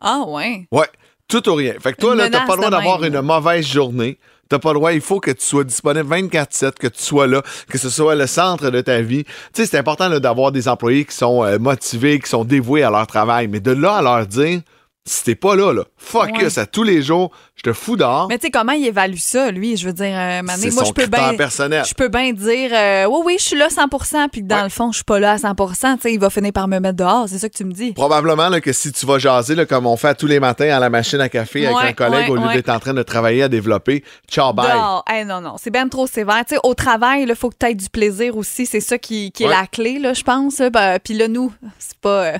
Ah ouais. Ouais, tout ou rien. Fait que toi, là, t'as pas le droit d'avoir une mauvaise journée. T'as pas le droit, il faut que tu sois disponible 24-7, que tu sois là, que ce soit le centre de ta vie. Tu sais, c'est important d'avoir des employés qui sont euh, motivés, qui sont dévoués à leur travail. Mais de là à leur dire, si t'es pas là, là, focus Ouais. à tous les jours, je te fous dehors. Mais tu sais, comment il évalue ça, lui? Je veux dire, euh, Mané, moi, je peux bien. personnel. Je peux bien dire, euh, oui, oui, je suis là 100% puis que dans le fond, je suis pas là à 100 Tu sais, il va finir par me mettre dehors. C'est ça que tu me dis. Probablement là, que si tu vas jaser, là, comme on fait tous les matins à la machine à café avec un collègue, au lieu d'être en train de travailler à développer, ciao, bye. Dehors. Hey, non, non, c'est bien trop sévère. Tu sais, au travail, il faut que tu aies du plaisir aussi. C'est ça qui, qui est la clé, là, je pense. Ben, Puis là, nous, c'est pas. euh,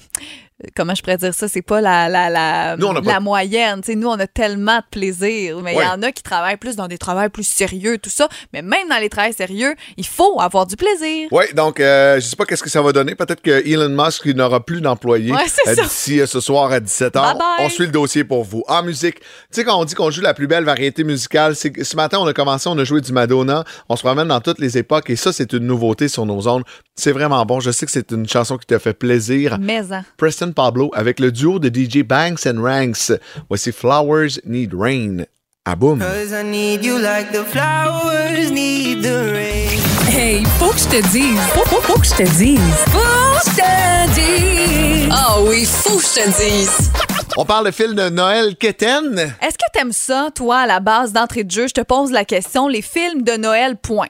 comment je pourrais dire ça? C'est pas la, la, la, Nous, on a pas- la moyenne. Nous, on a tellement de plaisir. Mais il Ouais. y en a qui travaillent plus dans des travails plus sérieux, tout ça. Mais même dans les travails sérieux, il faut avoir du plaisir. Oui, donc euh, je sais pas qu'est-ce que ça va donner. Peut-être que Elon Musk n'aura plus d'employés Ouais, d'ici euh, ce soir à 17h. Bye bye. On suit le dossier pour vous. En musique, tu sais quand on dit qu'on joue la plus belle variété musicale, c'est que ce matin on a commencé, on a joué du Madonna, on se promène dans toutes les époques et ça c'est une nouveauté sur nos ondes. C'est vraiment bon. Je sais que c'est une chanson qui te fait plaisir. Mais, hein. Preston Pablo avec le duo de DJ Banks and Ranks. Voici Flowers Need Rain. À boum. Cause I need you like the flowers need the rain. Hey, faut que je te dise. Faut, faut, faut que je te dise. Faut que je te dise. Ah oui, faut que je te dise. On parle de film de Noël Keten. Est-ce que t'aimes ça, toi, à la base d'entrée de jeu? Je te pose la question. Les films de Noël, point.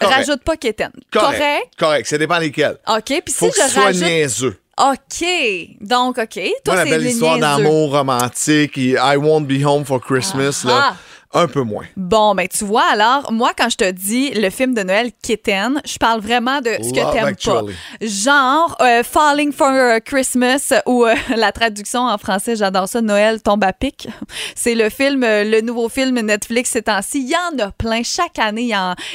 Correct. Rajoute pas Kéten. Correct. Correct? Correct. Ça dépend lesquels. OK. Puis si Faut que je ce soit rajoute. niaiseux. OK. Donc, OK. Toi, Moi, la belle histoire d'amour romantique et I won't be home for Christmas, là, Ah. Un peu moins. Bon, ben tu vois, alors, moi, quand je te dis le film de Noël Kitten, je parle vraiment de ce que t'aimes pas. Genre euh, Falling for Christmas ou euh, la traduction en français, j'adore ça, Noël tombe à pic. C'est le film, euh, le nouveau film Netflix ces temps-ci. Il y en a plein. Chaque année,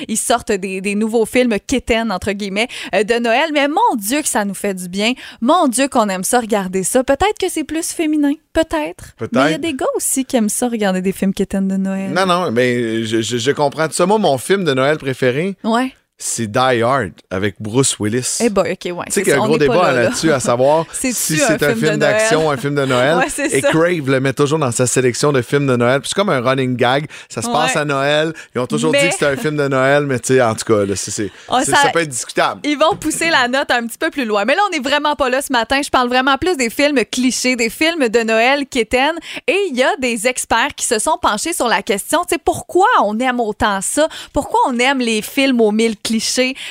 ils sortent des, des nouveaux films Kitten, entre guillemets, de Noël. Mais mon Dieu que ça nous fait du bien. Mon Dieu qu'on aime ça, regarder ça. Peut-être que c'est plus féminin. Peut-être. Peut-être. Mais il y a des gars aussi qui aiment ça, regarder des films Kitten de Noël. Non, non, mais je, je- je comprends tout ça. Moi, mon film de Noël préféré, Ouais. C'est Die Hard avec Bruce Willis. Eh ben, OK, ouais. Tu sais qu'il y a un gros débat là, là. là-dessus à savoir si c'est un film d'action, un film de Noël. Ouais, et ça. Crave le met toujours dans sa sélection de films de Noël. Puis c'est comme un running gag. Ça se passe à Noël. Ils ont toujours Mais- dit que c'était un film de Noël, mais tu sais, en tout cas, là, Oh, c'est- ça- ça peut être discutable. Ils vont pousser la note un petit peu plus loin. Mais là, on n'est vraiment pas là ce matin. Je parle vraiment plus des films clichés, des films de Noël qui éteignent. Et il y a des experts qui se sont penchés sur la question, tu sais, pourquoi on aime autant ça? Pourquoi on aime les films aux mille clichés?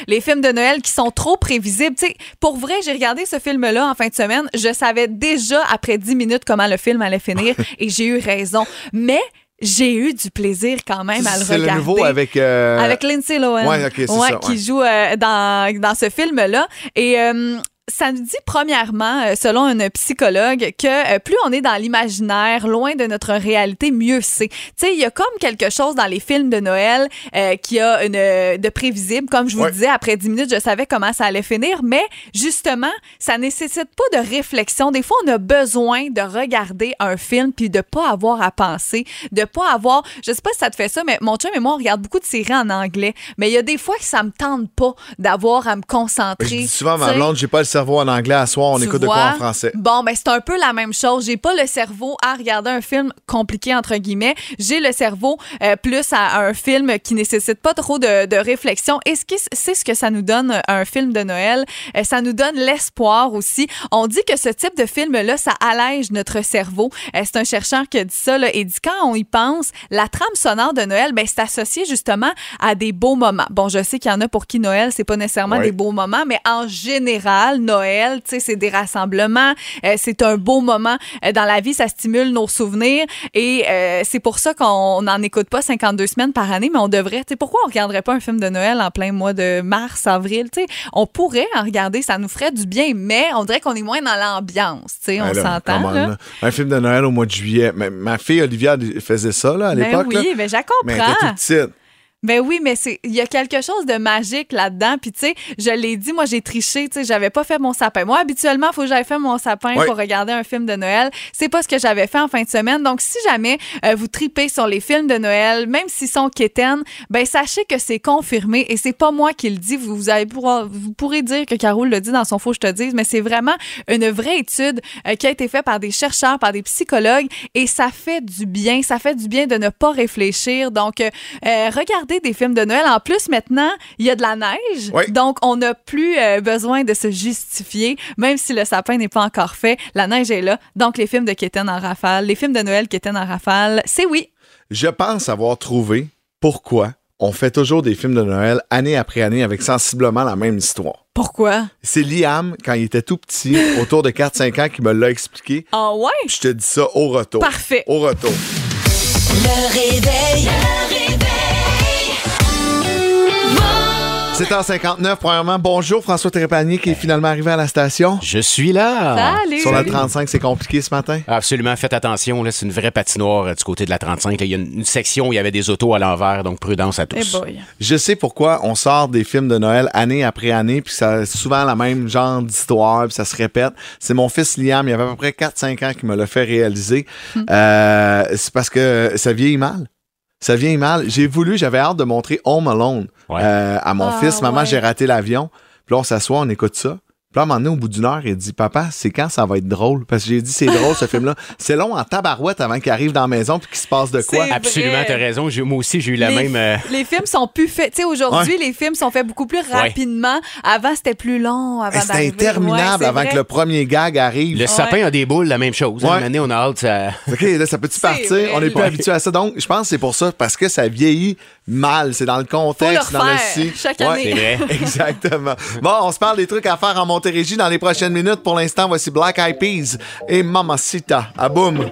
Les films de Noël qui sont trop prévisibles. Tu sais, pour vrai, j'ai regardé ce film-là en fin de semaine. Je savais déjà après 10 minutes comment le film allait finir et j'ai eu raison. Mais j'ai eu du plaisir quand même à le c'est regarder. le nouveau avec. euh, Avec Lindsay Lohan. Ouais, ok, c'est ça, Qui joue euh, dans, dans ce film-là. Et. euh, ça nous dit premièrement, euh, selon une psychologue, que euh, plus on est dans l'imaginaire, loin de notre réalité, mieux c'est. Tu sais, il y a comme quelque chose dans les films de Noël euh, qui a une euh, de prévisible. Comme je vous Ouais. disais, après 10 minutes, je savais comment ça allait finir, mais justement, ça nécessite pas de réflexion. Des fois, on a besoin de regarder un film puis de pas avoir à penser, de pas avoir, je sais pas si ça te fait ça, mais mon chum et moi, on regarde beaucoup de séries en anglais, mais il y a des fois que ça me tente pas d'avoir à me concentrer. Je dis souvent à ma blonde, j'ai pas le cerveau en anglais à soir, on Tu écoute de quoi en français. Bon, ben c'est un peu la même chose. J'ai pas le cerveau à regarder un film compliqué entre guillemets. J'ai le cerveau euh, plus à un film qui nécessite pas trop de, de réflexion. Et ce qui c'est ce que ça nous donne euh, un film de Noël. Euh, ça nous donne l'espoir aussi. On dit que ce type de film là, ça allège notre cerveau. Euh, c'est un chercheur qui a dit ça là, et dit quand on y pense, la trame sonore de Noël, ben c'est associé justement à des beaux moments. Bon, je sais qu'il y en a pour qui Noël c'est pas nécessairement Ouais. des beaux moments, mais en général, Noël, tu sais, c'est des rassemblements, euh, c'est un beau moment euh, dans la vie, ça stimule nos souvenirs et euh, c'est pour ça qu'on n'en écoute pas 52 semaines par année, mais on devrait, tu sais, pourquoi on regarderait pas un film de Noël en plein mois de mars, avril, tu sais, on pourrait en regarder, ça nous ferait du bien, mais on dirait qu'on est moins dans l'ambiance, tu sais, on là, s'entend. Un film de Noël au mois de juillet. Ma, ma fille Olivia faisait ça là, à Ben l'époque. oui, là. mais je Mais elle comprends. était toute petite. Ben oui, mais c'est il y a quelque chose de magique là-dedans. Puis tu sais, je l'ai dit, moi j'ai triché, tu sais, j'avais pas fait mon sapin. Moi habituellement, il faut que j'aille faire mon sapin pour regarder un film de Noël. C'est pas ce que j'avais fait en fin de semaine. Donc si jamais euh, vous tripez sur les films de Noël, même s'ils sont quétaines, ben sachez que c'est confirmé et c'est pas moi qui le dis. Vous, vous allez pouvoir, vous pourrez dire que Carole le dit dans son faux je te dise, mais c'est vraiment une vraie étude euh, qui a été faite par des chercheurs, par des psychologues et ça fait du bien. Ça fait du bien de ne pas réfléchir. Donc euh, euh, des films de Noël. En plus, maintenant, il y a de la neige. Oui. Donc, on n'a plus euh, besoin de se justifier, même si le sapin n'est pas encore fait. La neige est là. Donc, les films de Kéten en rafale, les films de Noël Kéten en rafale, c'est oui. Je pense avoir trouvé pourquoi on fait toujours des films de Noël année après année avec sensiblement la même histoire. Pourquoi? C'est Liam, quand il était tout petit, autour de 4-5 ans, qui me l'a expliqué. Ah ouais? Je te dis ça au retour. Parfait. Au retour. Le réveil. 59. Premièrement, bonjour François Trépanier qui est finalement arrivé à la station. Je suis là. Salut! Sur la 35, c'est compliqué ce matin. Absolument, faites attention, là, c'est une vraie patinoire euh, du côté de la 35. là. Il y a une, une section où il y avait des autos à l'envers, donc prudence à Eh tous. boy. Je sais pourquoi on sort des films de Noël année après année, puis ça c'est souvent la même genre d'histoire, puis ça se répète. C'est mon fils Liam, il y avait à peu près 4-5 ans qui me l'a fait réaliser. Euh, c'est parce que ça vieillit mal. Ça vieillit mal. J'ai voulu, j'avais hâte de montrer Home Alone Ouais. euh, à mon Ah, fils. Maman, ouais. j'ai raté l'avion. Puis là, on s'assoit, on écoute ça. Puis là, à un moment donné, au bout d'une heure, il dit Papa, c'est quand ça va être drôle? Parce que j'ai dit C'est drôle ce film-là. C'est long en tabarouette avant qu'il arrive dans la maison puis qu'il se passe de quoi. C'est Absolument, t'as raison. J'ai- Moi aussi, j'ai eu la les, même. euh, les films sont plus faits. Tu sais, aujourd'hui, les films sont faits beaucoup plus rapidement. Avant, c'était plus long. Avant d'arriver. interminable Ouais, c'est avant vrai. que le premier gag arrive. Le sapin a des boules, la même chose. Ouais. Une année, on a hâte. Ça... OK, là, ça peut-tu C'est partir? vrai. On n'est pas Ouais. habitué à ça. Donc, je pense que c'est pour ça, parce que ça vieillit mal. C'est dans le contexte, Faut le dans le refaire si. chaque année. C'est vrai. Exactement. Bon, on se parle des trucs à faire en Montérégie dans les prochaines minutes. Pour l'instant, voici Black Eyed Peas et Mamacita. À boum.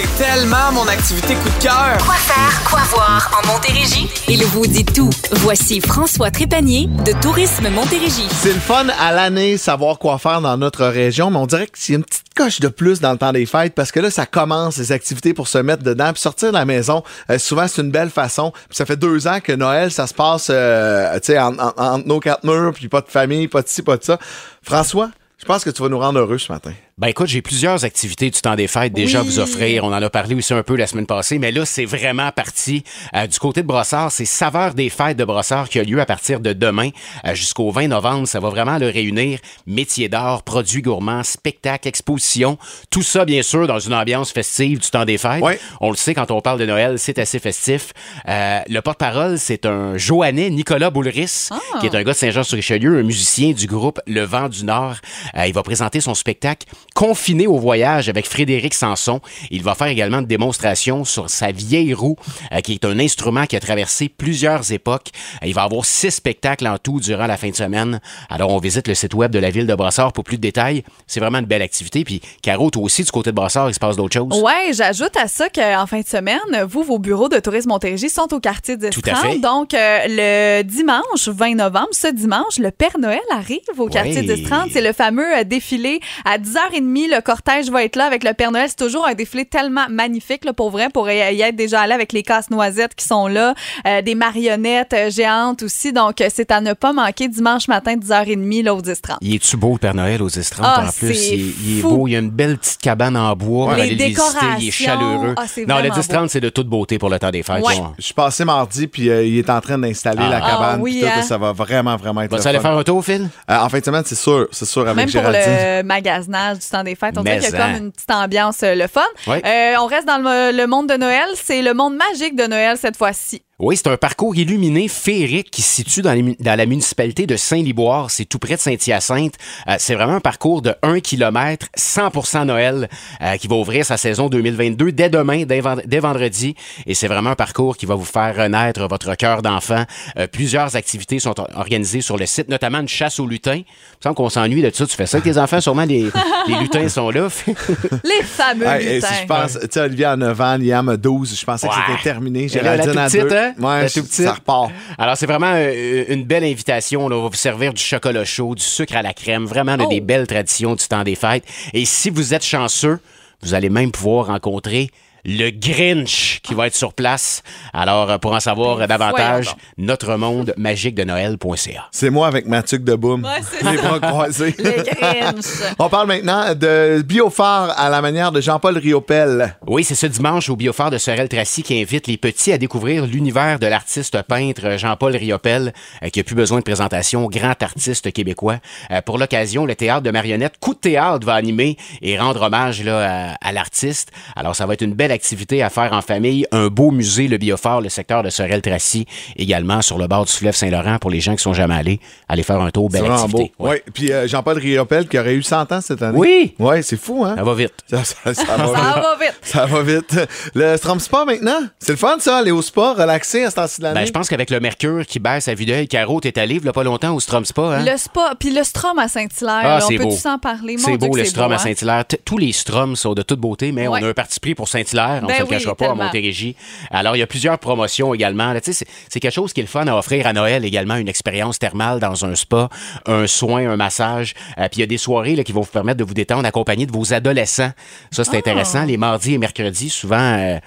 C'est tellement mon activité coup de cœur. Quoi faire, quoi voir en Montérégie? Il vous dit tout. Voici François Trépanier de Tourisme Montérégie. C'est le fun à l'année, savoir quoi faire dans notre région, mais on dirait que c'est une petite coche de plus dans le temps des fêtes parce que là, ça commence les activités pour se mettre dedans. Puis sortir de la maison, euh, souvent, c'est une belle façon. Puis ça fait deux ans que Noël, ça se passe euh, tu sais, en- en- entre nos quatre murs, puis pas de famille, pas de ci, pas de ça. François, je pense que tu vas nous rendre heureux ce matin. Ben écoute, j'ai plusieurs activités du temps des fêtes déjà à vous offrir. On en a parlé aussi un peu la semaine passée, mais là, c'est vraiment parti. Euh, du côté de Brossard, c'est Saveur des fêtes de Brossard qui a lieu à partir de demain euh, jusqu'au 20 novembre. Ça va vraiment le réunir. Métiers d'art, produits gourmands, spectacles, expositions. Tout ça, bien sûr, dans une ambiance festive du temps des fêtes. On le sait, quand on parle de Noël, c'est assez festif. Euh, le porte-parole, c'est un Joannais, Nicolas Boulris, qui est un gars de Saint-Jean-sur-Richelieu, un musicien du groupe Le Vent du Nord. Euh, il va présenter son spectacle Confiné au voyage avec Frédéric Sanson. Il va faire également une démonstration sur sa vieille roue, euh, qui est un instrument qui a traversé plusieurs époques. Il va avoir six spectacles en tout durant la fin de semaine. Alors, on visite le site web de la ville de Brossard pour plus de détails. C'est vraiment une belle activité. Puis, Caro, toi aussi, du côté de Brossard, il se passe d'autres choses? Ouais, j'ajoute à ça qu'en fin de semaine, vous, vos bureaux de tourisme Montérégie sont au quartier Tout à 1030. fait. Donc, euh, le dimanche 20 novembre, ce dimanche, le Père Noël arrive au quartier Oui. 1030. C'est le fameux euh, défilé à 10h30 10h30, le cortège va être là avec le Père Noël. C'est toujours un défilé tellement magnifique, là, pour vrai, pour y y être déjà allé avec les casse-noisettes qui sont là, euh, des marionnettes euh, géantes aussi. Donc, euh, c'est à ne pas manquer dimanche matin, 10h30, là, au 10h30. Il est-tu beau, le Père Noël, aux 10 Ah, en plus? c'est Il, est- il est fou. beau. Il y a une belle petite cabane en bois. pour Les aller le visiter. Il est décorations. chaleureux. Ah, non, le vraiment 10-30, c'est de toute beauté pour le temps des fêtes. Ouais. Je suis passé mardi, puis euh, il est en train d'installer Ah. la cabane. Ah oui, puis tout, hein? ça va vraiment, vraiment être Vas-tu le aller faire un tour, Phil? Euh, en fin de semaine, c'est sûr. C'est sûr, avec Même pour Géraldine. le magasinage du temps des fêtes, on dirait qu'il y a comme en. une petite ambiance euh, le fun. Euh, on reste dans le, le monde de Noël. C'est le monde magique de Noël cette fois-ci. Oui, c'est un parcours illuminé féerique qui se situe dans, les mu- dans la municipalité de Saint-Liboire. C'est tout près de Saint-Hyacinthe. Euh, c'est vraiment un parcours de 1 km, 100% Noël, euh, qui va ouvrir sa saison 2022 dès demain, dès, vend- dès vendredi. Et c'est vraiment un parcours qui va vous faire renaître votre cœur d'enfant. Euh, plusieurs activités sont or- organisées sur le site, notamment une chasse aux lutins. Il me semble qu'on s'ennuie de ça. Tu fais ça avec tes enfants, sûrement les, les lutins sont là. Les fameux Hey, lutins. si je pense, tu sais, Olivier a 9 ans, Liam a 12, je pensais que c'était terminé. Là, la Géraldine toute a petite, 2. Hein? Ouais, La toute petite. ça repart. Alors, c'est vraiment euh, une belle invitation. Là. On va vous servir du chocolat chaud, du sucre à la crème, vraiment là, Oh. des belles traditions du temps des fêtes. Et si vous êtes chanceux, vous allez même pouvoir rencontrer le Grinch qui va être sur place. Alors, euh, pour en savoir Ben, davantage, notre monde magique de Noël.ca. C'est moi avec ma tuque de boum. Ouais, Les bras croisés. Le Grinch. On parle maintenant de biophare à la manière de Jean-Paul Riopel. Oui, c'est ce dimanche au Biophare de Sorel-Tracy qui invite les petits à découvrir l'univers de l'artiste peintre Jean-Paul Riopel, euh, qui a plus besoin de présentation, grand artiste québécois. Euh, pour l'occasion, le théâtre de marionnettes Coup de théâtre va animer et rendre hommage là, à, à l'artiste. Alors, ça va être une belle activité à faire en famille. Un beau musée, le Biophare, le secteur de Sorel-Tracy, également sur le bord du fleuve Saint-Laurent pour les gens qui sont jamais allés. Allez faire un tour, C'est belle activité. beau. Ouais. Puis euh, Jean-Paul Riopel qui aurait eu 100 ans cette année. Oui! Ouais, c'est fou, hein? Ça va vite. Ça, ça- ça va Ça vite. va vite. Ça va vite. Le Strom Spa maintenant, c'est le fun ça, aller au spa, relaxer à ce temps-ci de l'année. Ben, je pense qu'avec le mercure qui baisse à vue d'œil, Caro, t'es allé il y a pas longtemps au Strom Spa, hein? Le spa, puis le strom à Saint-Hilaire. Ah, on c'est peut beau. tous en parler? C'est beau, le Strom beau, à hein? Saint-Hilaire. Tous les Stroms sont de toute beauté, mais Ouais. on a un parti pris pour Saint-Hilaire. On Ben ne se le oui, cachera pas à. Montérégie. Alors, il y a plusieurs promotions également. C'est quelque chose qui est le fun à offrir à Noël également, une expérience thermale dans un spa, un soin, un massage. Euh, Puis il y a des soirées là, qui vont vous permettre de vous détendre accompagné de vos adolescents. Ça, Ah. c'est intéressant. Les mardis et mercredis, souvent, euh,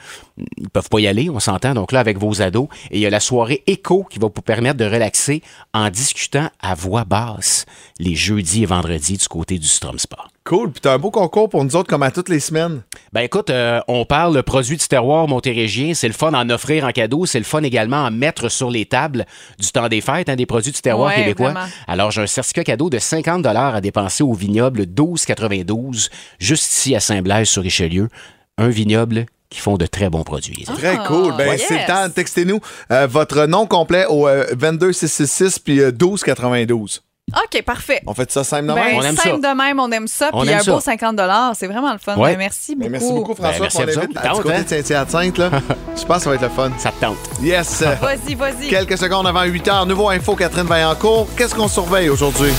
ils peuvent pas y aller, on s'entend. Donc là, avec vos ados. Et il y a la soirée éco qui va vous permettre de relaxer en discutant à voix basse les jeudis et vendredis du côté du Strom Spa. Cool. Puis t'as un beau concours pour nous autres comme à toutes les semaines. Ben écoute, euh, on parle de produits du terroir montérégien. C'est le fun d'en offrir en cadeau. C'est le fun également à mettre sur les tables du temps des fêtes, hein, des produits du terroir Ouais, québécois. vraiment. Alors, j'ai un certificat cadeau de 50 à dépenser au vignoble 1292, juste ici à Saint-Blaise-sur-Richelieu. Un vignoble qui font de très bons produits. Très cool. Ben, yes. c'est le temps. Textez-nous euh, votre nom complet au euh, 22666 puis euh, 1292. OK, parfait. On fait ça simple de Ben, même? On aime simple ça. de même, on aime ça. On Puis un beau ça. 50 c'est vraiment le fun. Ouais. Ben, merci beaucoup. Ben, merci beaucoup, François. Ben, merci pour à vous l'invite autres. à du Tente, côté hein? de Saint-Hyacinthe. là. Je pense que ça va être le fun. Ça te tente. Yes. Vas-y, vas-y. Quelques secondes avant 8 heures, nouveau info, Catherine Vaillancourt. Qu'est-ce qu'on surveille aujourd'hui?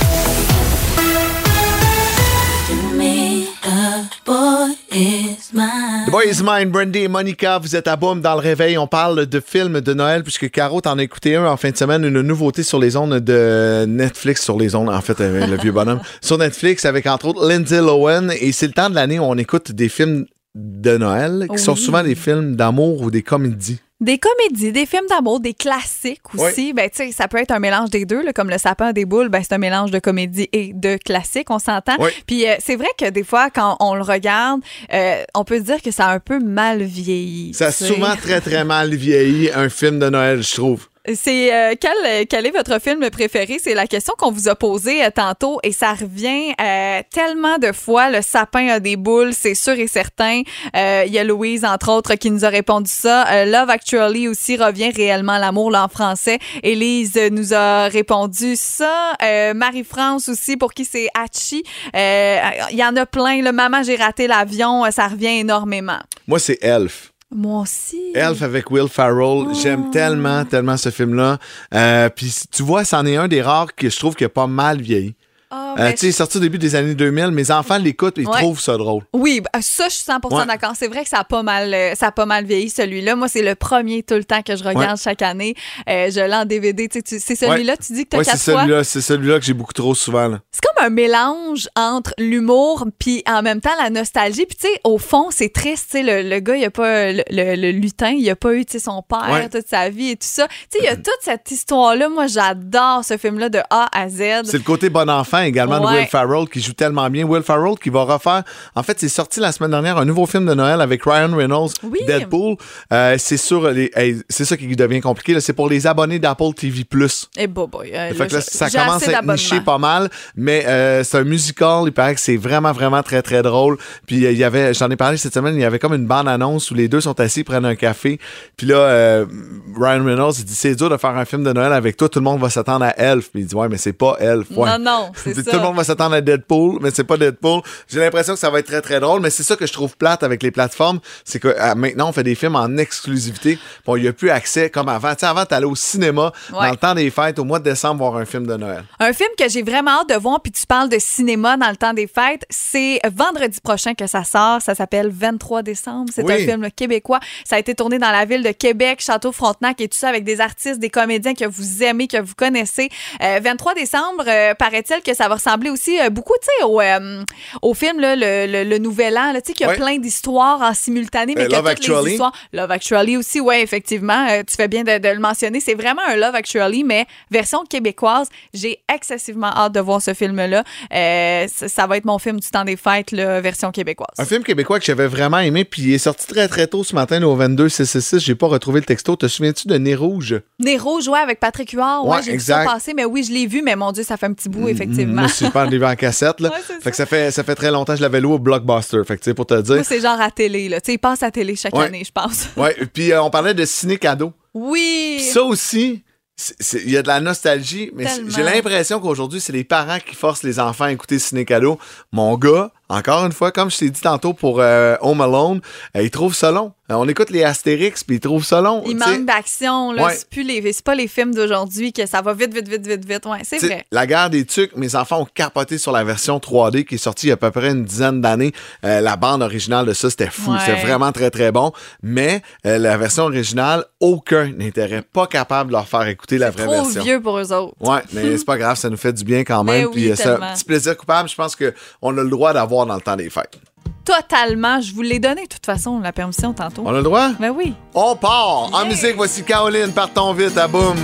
The Boy is Mine, Brandy et Monica, vous êtes à Boom dans le réveil. On parle de films de Noël puisque Caro t'en a écouté un en fin de semaine, une nouveauté sur les ondes de Netflix, sur les ondes, en fait, euh, le vieux bonhomme, sur Netflix avec entre autres Lindsay Lohan. Et c'est le temps de l'année où on écoute des films de Noël qui sont Oui. souvent des films d'amour ou des comédies. Des comédies, des films d'amour, des classiques aussi. Ben, tu sais, ça peut être un mélange des deux, là, comme le sapin des boules, ben, c'est un mélange de comédie et de classique, on s'entend. Oui. Puis euh, c'est vrai que des fois, quand on le regarde, euh, on peut se dire que ça a un peu mal vieilli. Ça a souvent très très mal vieilli, un film de Noël, je trouve. C'est euh, quel, quel est votre film préféré? C'est la question qu'on vous a posée euh, tantôt et ça revient euh, tellement de fois. Le sapin a des boules, c'est sûr et certain. Euh, Il y a Louise, entre autres, qui nous a répondu ça. Euh, Love Actually aussi revient réellement l'amour là, en français. Élise nous a répondu ça. Euh, Marie-France aussi, pour qui c'est Hachi. Il y en a plein. Le Maman, j'ai raté l'avion, ça revient énormément. Moi, c'est Elf. Moi aussi. Elf avec Will Ferrell. J'aime tellement, tellement ce film-là. Euh, Puis tu vois, c'en est un des rares que je trouve qui a pas mal vieilli. Ah, Euh, tu sais, est sorti au début des années 2000. Mes enfants l'écoutent et ils Ouais. trouvent ça drôle. Oui, bah, ça, je suis 100 Ouais. d'accord. C'est vrai que ça a pas mal, euh, ça a pas mal vieilli, celui-là. Moi, c'est le premier tout le temps que je regarde Ouais. chaque année. Euh, je l'ai en DVD. Tu tu- c'est celui-là, tu dis que t'as Ouais, c'est quatre fois? celui-là, c'est celui-là que j'ai beaucoup trop souvent. C'est comme un mélange entre l'humour puis en même temps la nostalgie. Puis tu sais, au fond, c'est triste. Tu sais, le, le gars, il a pas le, le- le lutin, il a pas eu tu son père toute sa vie et tout ça. Tu sais, il y a toute cette histoire-là. Moi, j'adore ce film-là de A à Z. C'est le côté bon enfant également de Ouais. Will Farrell qui joue tellement bien. Will Farrell qui va refaire. En fait, c'est sorti la semaine dernière un nouveau film de Noël avec Ryan Reynolds, Oui. Deadpool. Euh, c'est sur les. hey, c'est ça qui devient compliqué. C'est pour les abonnés d'Apple TV+. Et bah, boy, euh, Fait que là, j'ai- ça commence à être niché pas mal, mais euh, c'est un musical. Il paraît que c'est vraiment, vraiment très, très drôle. Puis il y avait, j'en ai parlé cette semaine, il y avait comme une bande-annonce où les deux sont assis, prennent un café. Puis là, Ryan Reynolds, il dit c'est dur de faire un film de Noël avec toi. Tout le monde va s'attendre à Elf. Puis il dit ouais, mais c'est pas Elf. Ouais. Non, non, c'est Tout le monde va s'attendre à Deadpool, mais c'est pas Deadpool. J'ai l'impression que ça va être très très drôle, mais c'est ça que je trouve plate avec les plateformes, c'est que euh, maintenant on fait des films en exclusivité. Bon, il y a plus accès comme avant. Tu sais, avant t'allais au cinéma Ouais. dans le temps des fêtes au mois de décembre voir un film de Noël. Un film que j'ai vraiment hâte de voir, puis tu parles de cinéma dans le temps des fêtes, c'est vendredi prochain que ça sort. Ça s'appelle 23 décembre. C'est Oui. un film québécois. Ça a été tourné dans la ville de Québec, Château-Frontenac et tout ça avec des artistes, des comédiens que vous aimez, que vous connaissez. Euh, 23 décembre, euh, paraît-il que ça va ressembler aussi euh, beaucoup, tu sais, au, euh, au film, là, le, le- le Nouvel An, tu sais, qu'il y a Ouais. plein d'histoires en simultané, mais y a Love toutes les Actually. histoires. Love Actually aussi, oui, effectivement. Euh, tu fais bien de, de le mentionner. C'est vraiment un Love Actually, mais version québécoise. J'ai excessivement hâte de voir ce film-là. Ça, ça va être mon film du temps des fêtes, là, version québécoise. Un film québécois que j'avais vraiment aimé, puis il est sorti très très tôt ce matin là, au 22 666. J'ai pas retrouvé le texto. Te souviens-tu de Nez Rouge? Nero jouait avec Patrick Huard. Ouais, Ouais, j'ai vu exact. ça passer, mais oui, je l'ai vu, mais mon Dieu, ça fait un petit bout, effectivement. Je je l'ai vu en cassette. Là. Ouais, fait que ça fait, ça fait très longtemps que je l'avais loué au Blockbuster. Fait que, pour te dire. C'est genre à télé, là. Tu sais, il passe à télé chaque Ouais. année, je pense. Ouais, puis euh, on parlait de ciné-cadeau. Oui! Puis ça aussi, il y a de la nostalgie, mais j'ai l'impression qu'aujourd'hui, c'est les parents qui forcent les enfants à écouter Ciné Cadeau. Mon gars, encore une fois, comme je t'ai dit tantôt pour euh, Home Alone, euh, il trouve ça long. Euh, on écoute les Astérix, puis il trouve ça long. Il manque d'action, là. Ouais. C'est pas les films d'aujourd'hui que ça va vite, vite, vite, vite, vite. Ouais, c'est vrai. La guerre des tucs, mes enfants ont capoté sur la version 3D qui est sortie il y a à peu près une dizaine d'années. La bande originale de ça, c'était fou. Ouais. C'était vraiment très, très bon. Mais la version originale, aucun n'était pas capable de leur faire écouter la vraie Trop version. vieux pour eux autres. Ouais, mais c'est pas grave, ça nous fait du bien quand Mais même. oui, Puis c'est un petit plaisir coupable, je pense qu'on a le droit d'avoir dans le temps des fêtes. Totalement. Je vous l'ai donné, de toute façon, la permission tantôt. On a le droit? Ben oui. On part! En musique, voici Caroline, partons vite à boum!